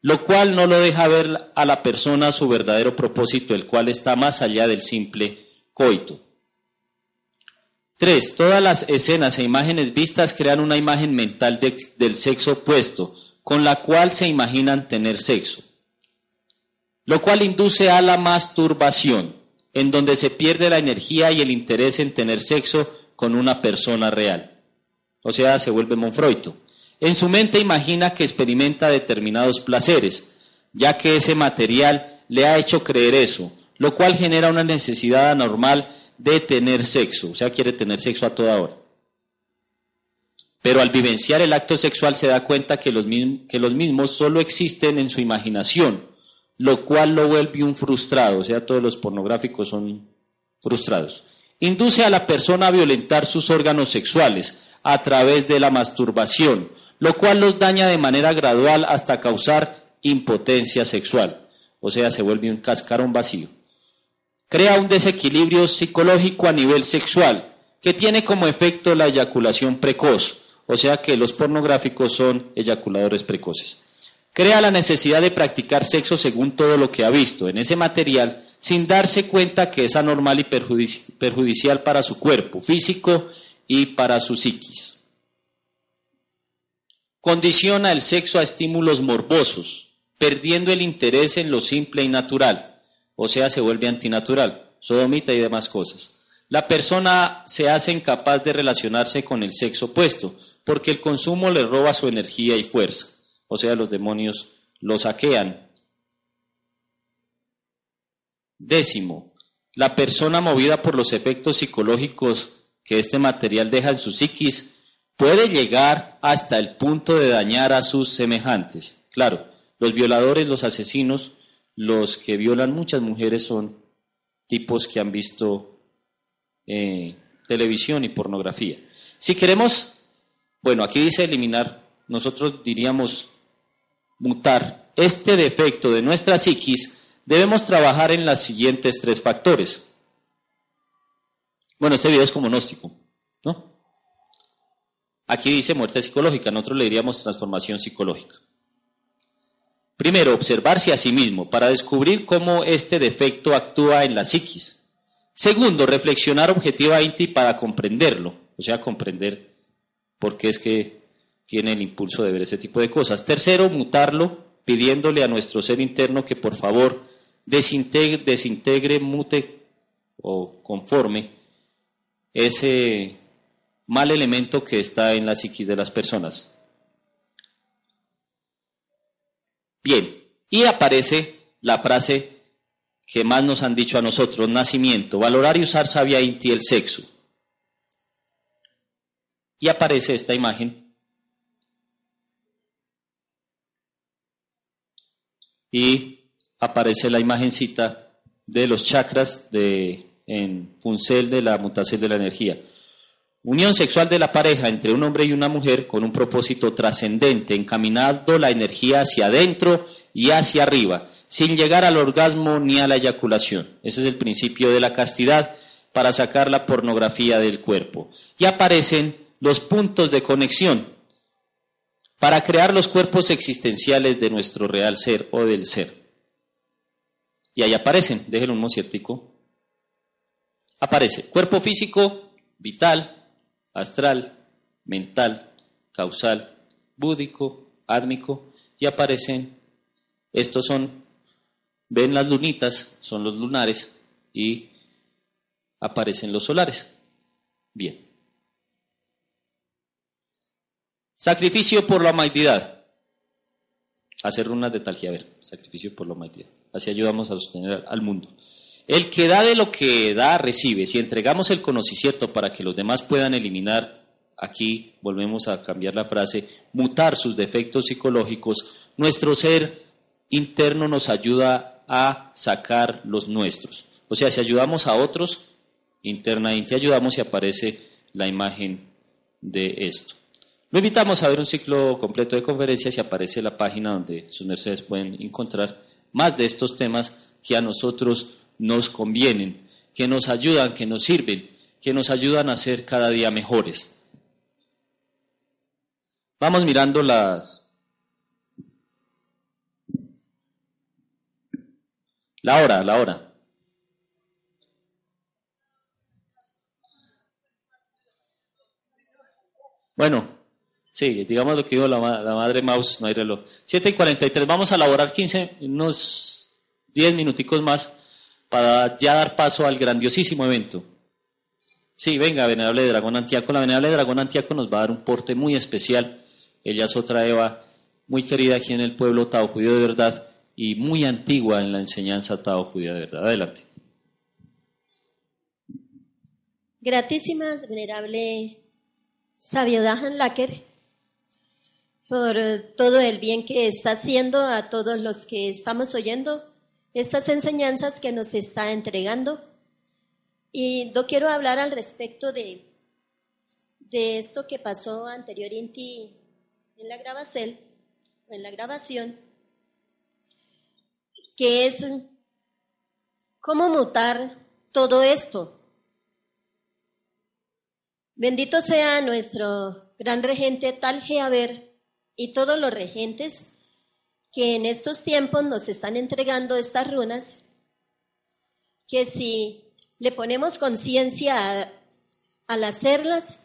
lo cual no lo deja ver a la persona su verdadero propósito, el cual está más allá del simple coito. Tres, todas las escenas e imágenes vistas crean una imagen mental del sexo opuesto, con la cual se imaginan tener sexo, lo cual induce a la masturbación en donde se pierde la energía y el interés en tener sexo con una persona real. O sea, se vuelve monfroito. En su mente imagina que experimenta determinados placeres, ya que ese material le ha hecho creer eso, lo cual genera una necesidad anormal de tener sexo, o sea, quiere tener sexo a toda hora. Pero al vivenciar el acto sexual se da cuenta que los, que los mismos solo existen en su imaginación lo cual lo vuelve un frustrado, o sea, todos los pornográficos son frustrados. Induce a la persona a violentar sus órganos sexuales a través de la masturbación, lo cual los daña de manera gradual hasta causar impotencia sexual, o sea, se vuelve un cascarón vacío. Crea un desequilibrio psicológico a nivel sexual, que tiene como efecto la eyaculación precoz, o sea que los pornográficos son eyaculadores precoces crea la necesidad de practicar sexo según todo lo que ha visto en ese material, sin darse cuenta que es anormal y perjudicial para su cuerpo físico y para su psiquis. Condiciona el sexo a estímulos morbosos, perdiendo el interés en lo simple y natural, o sea, se vuelve antinatural, sodomita y demás cosas. La persona se hace incapaz de relacionarse con el sexo opuesto, porque el consumo le roba su energía y fuerza o sea, los demonios lo saquean. Décimo, la persona movida por los efectos psicológicos que este material deja en su psiquis puede llegar hasta el punto de dañar a sus semejantes. Claro, los violadores, los asesinos, los que violan muchas mujeres son tipos que han visto eh, televisión y pornografía. Si queremos, bueno, aquí dice eliminar, nosotros diríamos mutar este defecto de nuestra psiquis, debemos trabajar en los siguientes tres factores. Bueno, este video es como gnóstico, ¿no? Aquí dice muerte psicológica, nosotros le diríamos transformación psicológica. Primero, observarse a sí mismo para descubrir cómo este defecto actúa en la psiquis. Segundo, reflexionar objetivamente para comprenderlo, o sea, comprender por qué es que tiene el impulso de ver ese tipo de cosas. Tercero, mutarlo pidiéndole a nuestro ser interno que por favor desintegre, desintegre mute o conforme ese mal elemento que está en la psiquis de las personas. Bien, y aparece la frase que más nos han dicho a nosotros, nacimiento, valorar y usar sabia inti el sexo. Y aparece esta imagen y aparece la imagencita de los chakras de, en puncel de la mutación de la energía. Unión sexual de la pareja entre un hombre y una mujer con un propósito trascendente, encaminando la energía hacia adentro y hacia arriba, sin llegar al orgasmo ni a la eyaculación. Ese es el principio de la castidad para sacar la pornografía del cuerpo. Y aparecen los puntos de conexión para crear los cuerpos existenciales de nuestro real ser o del ser. Y ahí aparecen, déjenlo un mociertico. Aparece cuerpo físico, vital, astral, mental, causal, búdico, ádmico, y aparecen, estos son, ven las lunitas, son los lunares, y aparecen los solares. Bien. Sacrificio por la humanidad. Hacer runas de ver, Sacrificio por la humanidad. Así ayudamos a sostener al mundo. El que da de lo que da, recibe. Si entregamos el conocimiento para que los demás puedan eliminar, aquí volvemos a cambiar la frase, mutar sus defectos psicológicos, nuestro ser interno nos ayuda a sacar los nuestros. O sea, si ayudamos a otros, internamente ayudamos y aparece la imagen de esto. Lo invitamos a ver un ciclo completo de conferencias y aparece la página donde sus mercedes pueden encontrar más de estos temas que a nosotros nos convienen, que nos ayudan, que nos sirven, que nos ayudan a ser cada día mejores. Vamos mirando las... La hora, la hora. Bueno, sí, digamos lo que dijo la, madre Maus, no hay reloj. 7 y 43, vamos a elaborar 15, unos 10 minuticos más para ya dar paso al grandiosísimo evento. Sí, venga, Venerable Dragón Antiaco. La Venerable Dragón Antiaco nos va a dar un porte muy especial. Ella es otra Eva muy querida aquí en el pueblo Tao Judío de verdad y muy antigua en la enseñanza Tao Judía de verdad. Adelante. Gratísimas, Venerable Sabio Dahan Lacker, por todo el bien que está haciendo a todos los que estamos oyendo estas enseñanzas que nos está entregando. Y yo quiero hablar al respecto de, de esto que pasó anteriormente en la grabación, en la grabación, que es cómo mutar todo esto Bendito sea nuestro gran regente Tal Geaber y todos los regentes que en estos tiempos nos están entregando estas runas, que si le ponemos conciencia al hacerlas,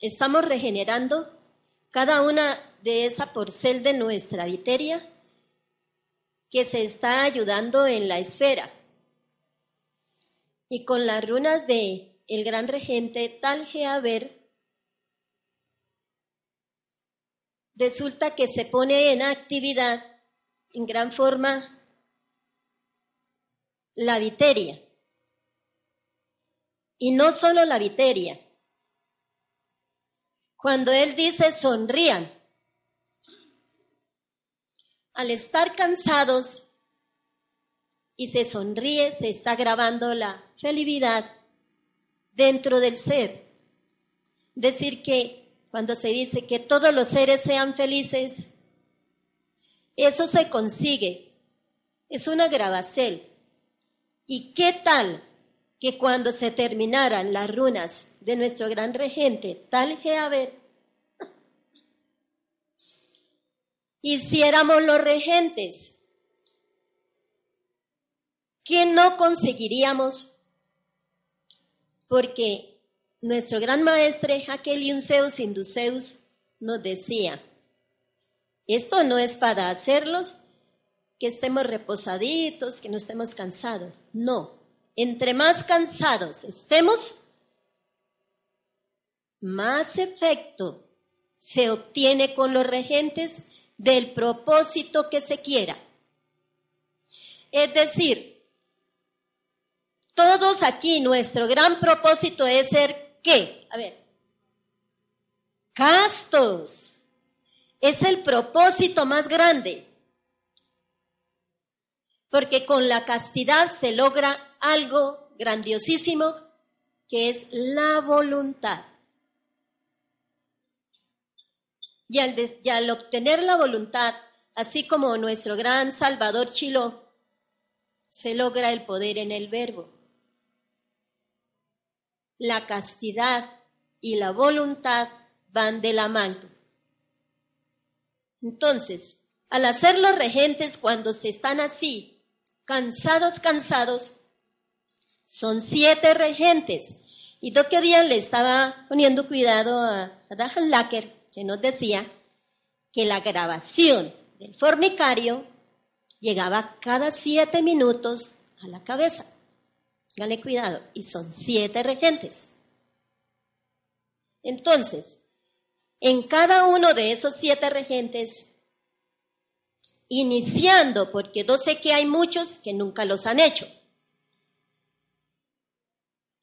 estamos regenerando cada una de esa porcel de nuestra viteria que se está ayudando en la esfera. Y con las runas de el gran regente Tal Geaber, resulta que se pone en actividad en gran forma la viteria. Y no solo la viteria. Cuando él dice sonrían, al estar cansados y se sonríe, se está grabando la felicidad dentro del ser. Decir que cuando se dice que todos los seres sean felices, eso se consigue. Es una grabacel. ¿Y qué tal que cuando se terminaran las runas de nuestro gran regente, tal Geaber, hiciéramos los regentes? ¿Qué no conseguiríamos porque nuestro gran maestre Zeus Induceus nos decía, esto no es para hacerlos que estemos reposaditos, que no estemos cansados. No, entre más cansados estemos, más efecto se obtiene con los regentes del propósito que se quiera. Es decir, todos aquí, nuestro gran propósito es ser qué? A ver. Castos. Es el propósito más grande. Porque con la castidad se logra algo grandiosísimo que es la voluntad. Y al, y al, obtener la voluntad, así como nuestro gran Salvador Chiló, se logra el poder en el verbo la castidad y la voluntad van de la mano. Entonces, al hacer los regentes cuando se están así, cansados, cansados, son siete regentes. Y que día le estaba poniendo cuidado a, Dahan Lacker, que nos decía que la grabación del fornicario llegaba cada siete minutos a la cabeza. Dale cuidado. Y son siete regentes. Entonces, en cada uno de esos siete regentes, iniciando, porque yo sé que hay muchos que nunca los han hecho.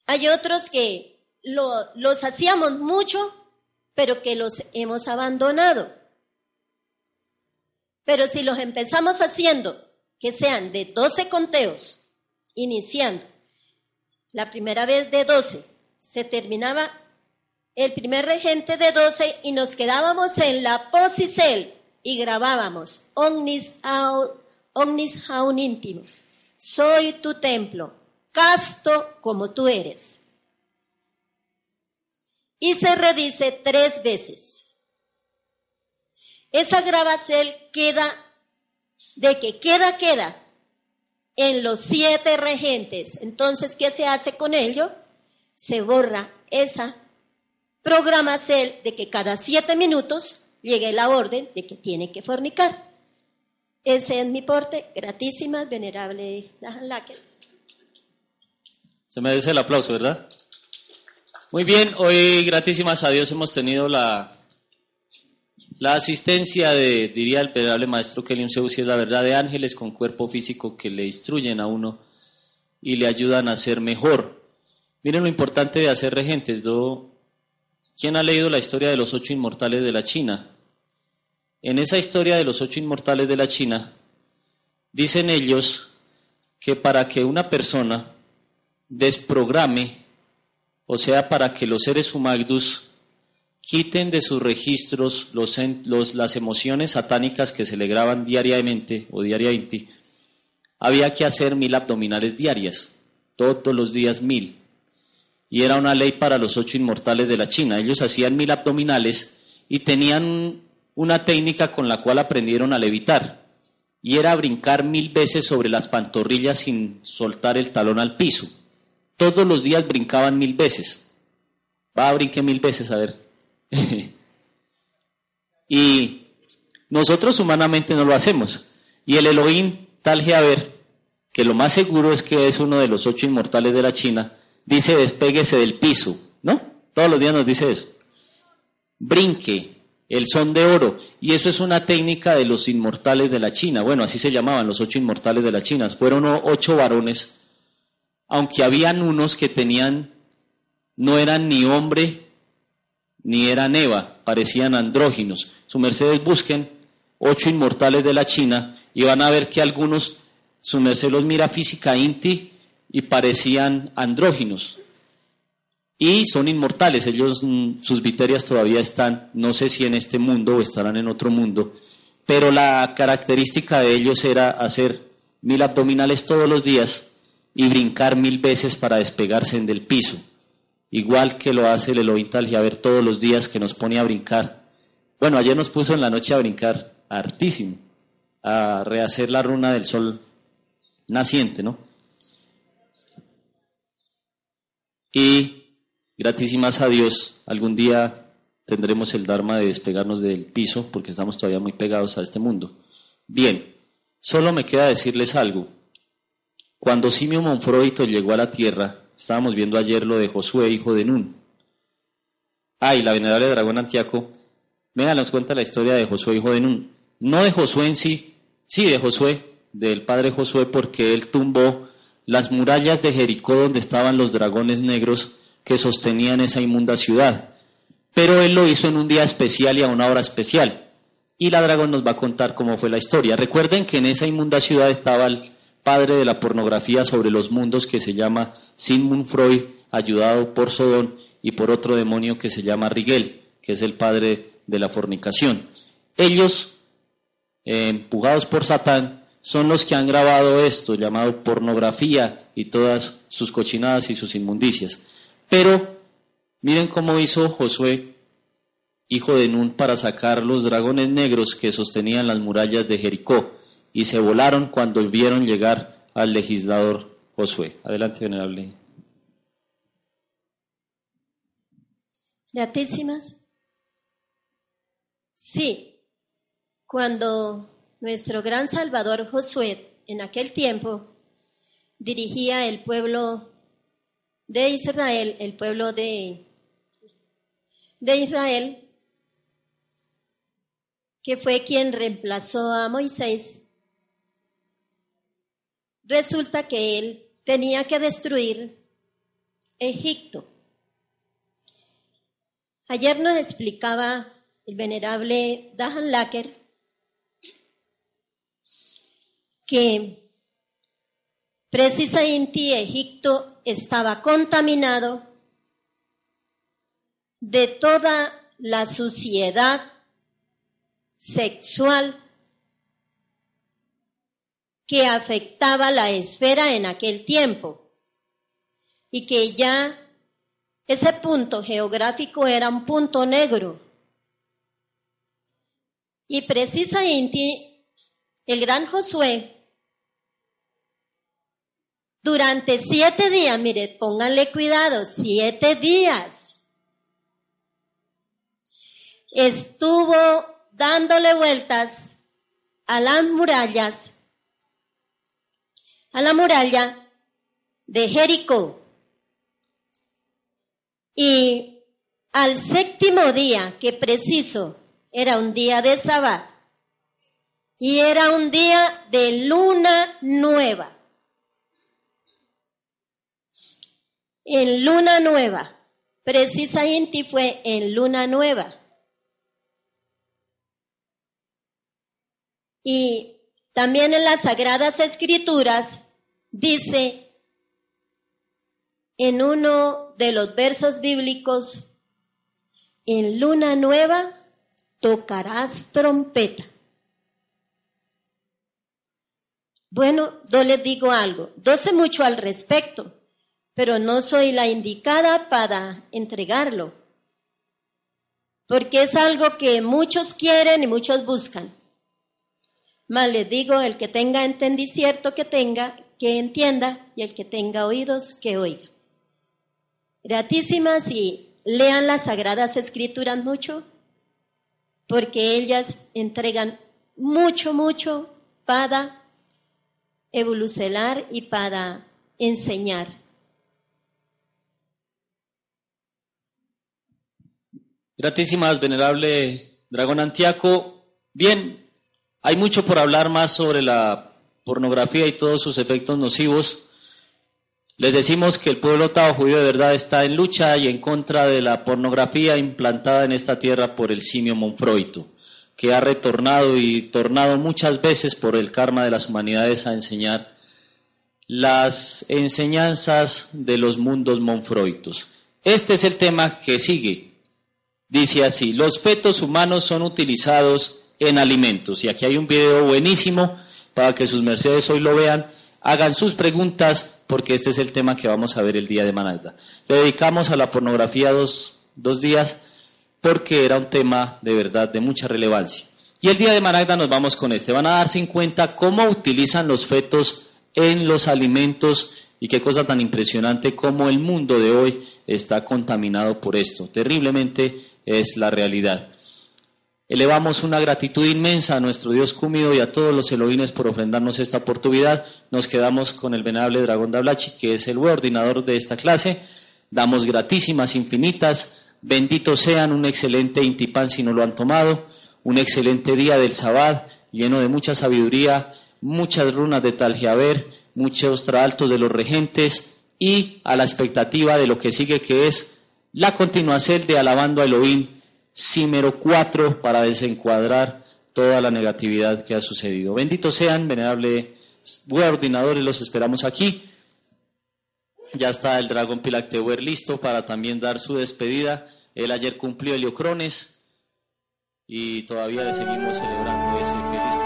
Hay otros que los hacíamos mucho, pero que los hemos abandonado. Pero si los empezamos haciendo, que sean de 12 conteos, iniciando, la primera vez de 12 se terminaba el primer regente de 12 y nos quedábamos en la posicel y grabábamos omnis, au, omnis haun íntimo. Soy tu templo, casto como tú eres. Y se redice tres veces. Esa grabación queda, de que queda, queda en los siete regentes. Entonces, ¿qué se hace con ello? Se borra esa programación de que cada siete minutos llegue la orden de que tiene que fornicar. Ese es mi porte. Gratísimas, venerable Laker. Se merece el aplauso, ¿verdad? Muy bien, hoy gratísimas a Dios hemos tenido la, la asistencia de, diría el venerable maestro Kelly Zeus, es la verdad, de ángeles con cuerpo físico que le instruyen a uno y le ayudan a ser mejor. Miren lo importante de hacer regentes. ¿Quién ha leído la historia de los ocho inmortales de la China? En esa historia de los ocho inmortales de la China, dicen ellos que para que una persona desprograme, o sea, para que los seres humanos quiten de sus registros los, las emociones satánicas que se le graban diariamente o diariamente, había que hacer mil abdominales diarias, todos los días mil. Y era una ley para los ocho inmortales de la China. Ellos hacían mil abdominales y tenían una técnica con la cual aprendieron a levitar. Y era brincar mil veces sobre las pantorrillas sin soltar el talón al piso. Todos los días brincaban mil veces. Va a brincar mil veces, a ver. y nosotros humanamente no lo hacemos. Y el Elohim tal ver que lo más seguro es que es uno de los ocho inmortales de la China, dice despéguese del piso, ¿no? Todos los días nos dice eso. Brinque, el son de oro. Y eso es una técnica de los inmortales de la China. Bueno, así se llamaban los ocho inmortales de la China. Fueron ocho varones, aunque habían unos que tenían, no eran ni hombre ni eran Eva, parecían andróginos. Su mercedes busquen ocho inmortales de la China y van a ver que algunos, su merced los mira física inti y parecían andróginos. Y son inmortales, ellos, mm, sus viterias todavía están, no sé si en este mundo o estarán en otro mundo, pero la característica de ellos era hacer mil abdominales todos los días y brincar mil veces para despegarse del piso igual que lo hace el Elohim ver todos los días que nos pone a brincar. Bueno, ayer nos puso en la noche a brincar hartísimo, a rehacer la runa del sol naciente, ¿no? Y gratísimas a Dios, algún día tendremos el Dharma de despegarnos del piso porque estamos todavía muy pegados a este mundo. Bien, solo me queda decirles algo. Cuando Simio Monfroito llegó a la tierra, Estábamos viendo ayer lo de Josué, hijo de Nun. Ah, y la venerable dragón Antiaco. Vengan, nos cuenta la historia de Josué, hijo de Nun. No de Josué en sí, sí de Josué, del padre Josué, porque él tumbó las murallas de Jericó donde estaban los dragones negros que sostenían esa inmunda ciudad. Pero él lo hizo en un día especial y a una hora especial. Y la dragón nos va a contar cómo fue la historia. Recuerden que en esa inmunda ciudad estaba el padre de la pornografía sobre los mundos que se llama Sigmund Freud, ayudado por Sodón y por otro demonio que se llama Rigel, que es el padre de la fornicación. Ellos, eh, empujados por Satán, son los que han grabado esto llamado pornografía y todas sus cochinadas y sus inmundicias. Pero miren cómo hizo Josué, hijo de Nun, para sacar los dragones negros que sostenían las murallas de Jericó y se volaron cuando vieron llegar al legislador Josué. Adelante, venerable. Gratísimas. Sí, cuando nuestro gran Salvador Josué en aquel tiempo dirigía el pueblo de Israel, el pueblo de, de Israel, que fue quien reemplazó a Moisés, resulta que él tenía que destruir Egipto. Ayer nos explicaba el venerable Dahan Lacker que precisamente Egipto estaba contaminado de toda la suciedad sexual que afectaba la esfera en aquel tiempo y que ya ese punto geográfico era un punto negro. Y precisamente el gran Josué, durante siete días, mire, pónganle cuidado, siete días, estuvo dándole vueltas a las murallas, a la muralla de Jericó. Y al séptimo día, que preciso era un día de sábado, y era un día de luna nueva. En luna nueva, precisamente fue en luna nueva. Y también en las Sagradas Escrituras dice en uno de los versos bíblicos, en luna nueva tocarás trompeta. Bueno, yo les digo algo, yo sé mucho al respecto, pero no soy la indicada para entregarlo, porque es algo que muchos quieren y muchos buscan. Más les digo, el que tenga entendicierto que tenga, que entienda, y el que tenga oídos, que oiga. Gratísimas y lean las sagradas escrituras mucho, porque ellas entregan mucho, mucho para evolucionar y para enseñar. Gratísimas, venerable Dragón Antiaco. Bien, hay mucho por hablar más sobre la pornografía y todos sus efectos nocivos. Les decimos que el pueblo tao judío de verdad está en lucha y en contra de la pornografía implantada en esta tierra por el simio Monfroito, que ha retornado y tornado muchas veces por el karma de las humanidades a enseñar las enseñanzas de los mundos monfroitos. Este es el tema que sigue. Dice así, los fetos humanos son utilizados en alimentos. Y aquí hay un video buenísimo para que sus mercedes hoy lo vean. Hagan sus preguntas porque este es el tema que vamos a ver el día de Managda. Le dedicamos a la pornografía dos, dos días porque era un tema de verdad de mucha relevancia. Y el día de Managda nos vamos con este. Van a darse en cuenta cómo utilizan los fetos en los alimentos y qué cosa tan impresionante cómo el mundo de hoy está contaminado por esto. Terriblemente es la realidad. Elevamos una gratitud inmensa a nuestro Dios Cúmido y a todos los Elohines por ofrendarnos esta oportunidad. Nos quedamos con el venerable Dragón Dablachi, que es el coordinador de esta clase. Damos gratísimas, infinitas. Benditos sean, un excelente intipán si no lo han tomado. Un excelente día del Sabbat, lleno de mucha sabiduría, muchas runas de Taljaber, muchos traaltos de los regentes y a la expectativa de lo que sigue, que es la continuación de alabando a Elohim Címero 4 para desencuadrar toda la negatividad que ha sucedido. Benditos sean, venerable ordenadores, los esperamos aquí. Ya está el dragón Pilactewer listo para también dar su despedida. Él ayer cumplió Heliocrones y todavía le seguimos celebrando ese feliz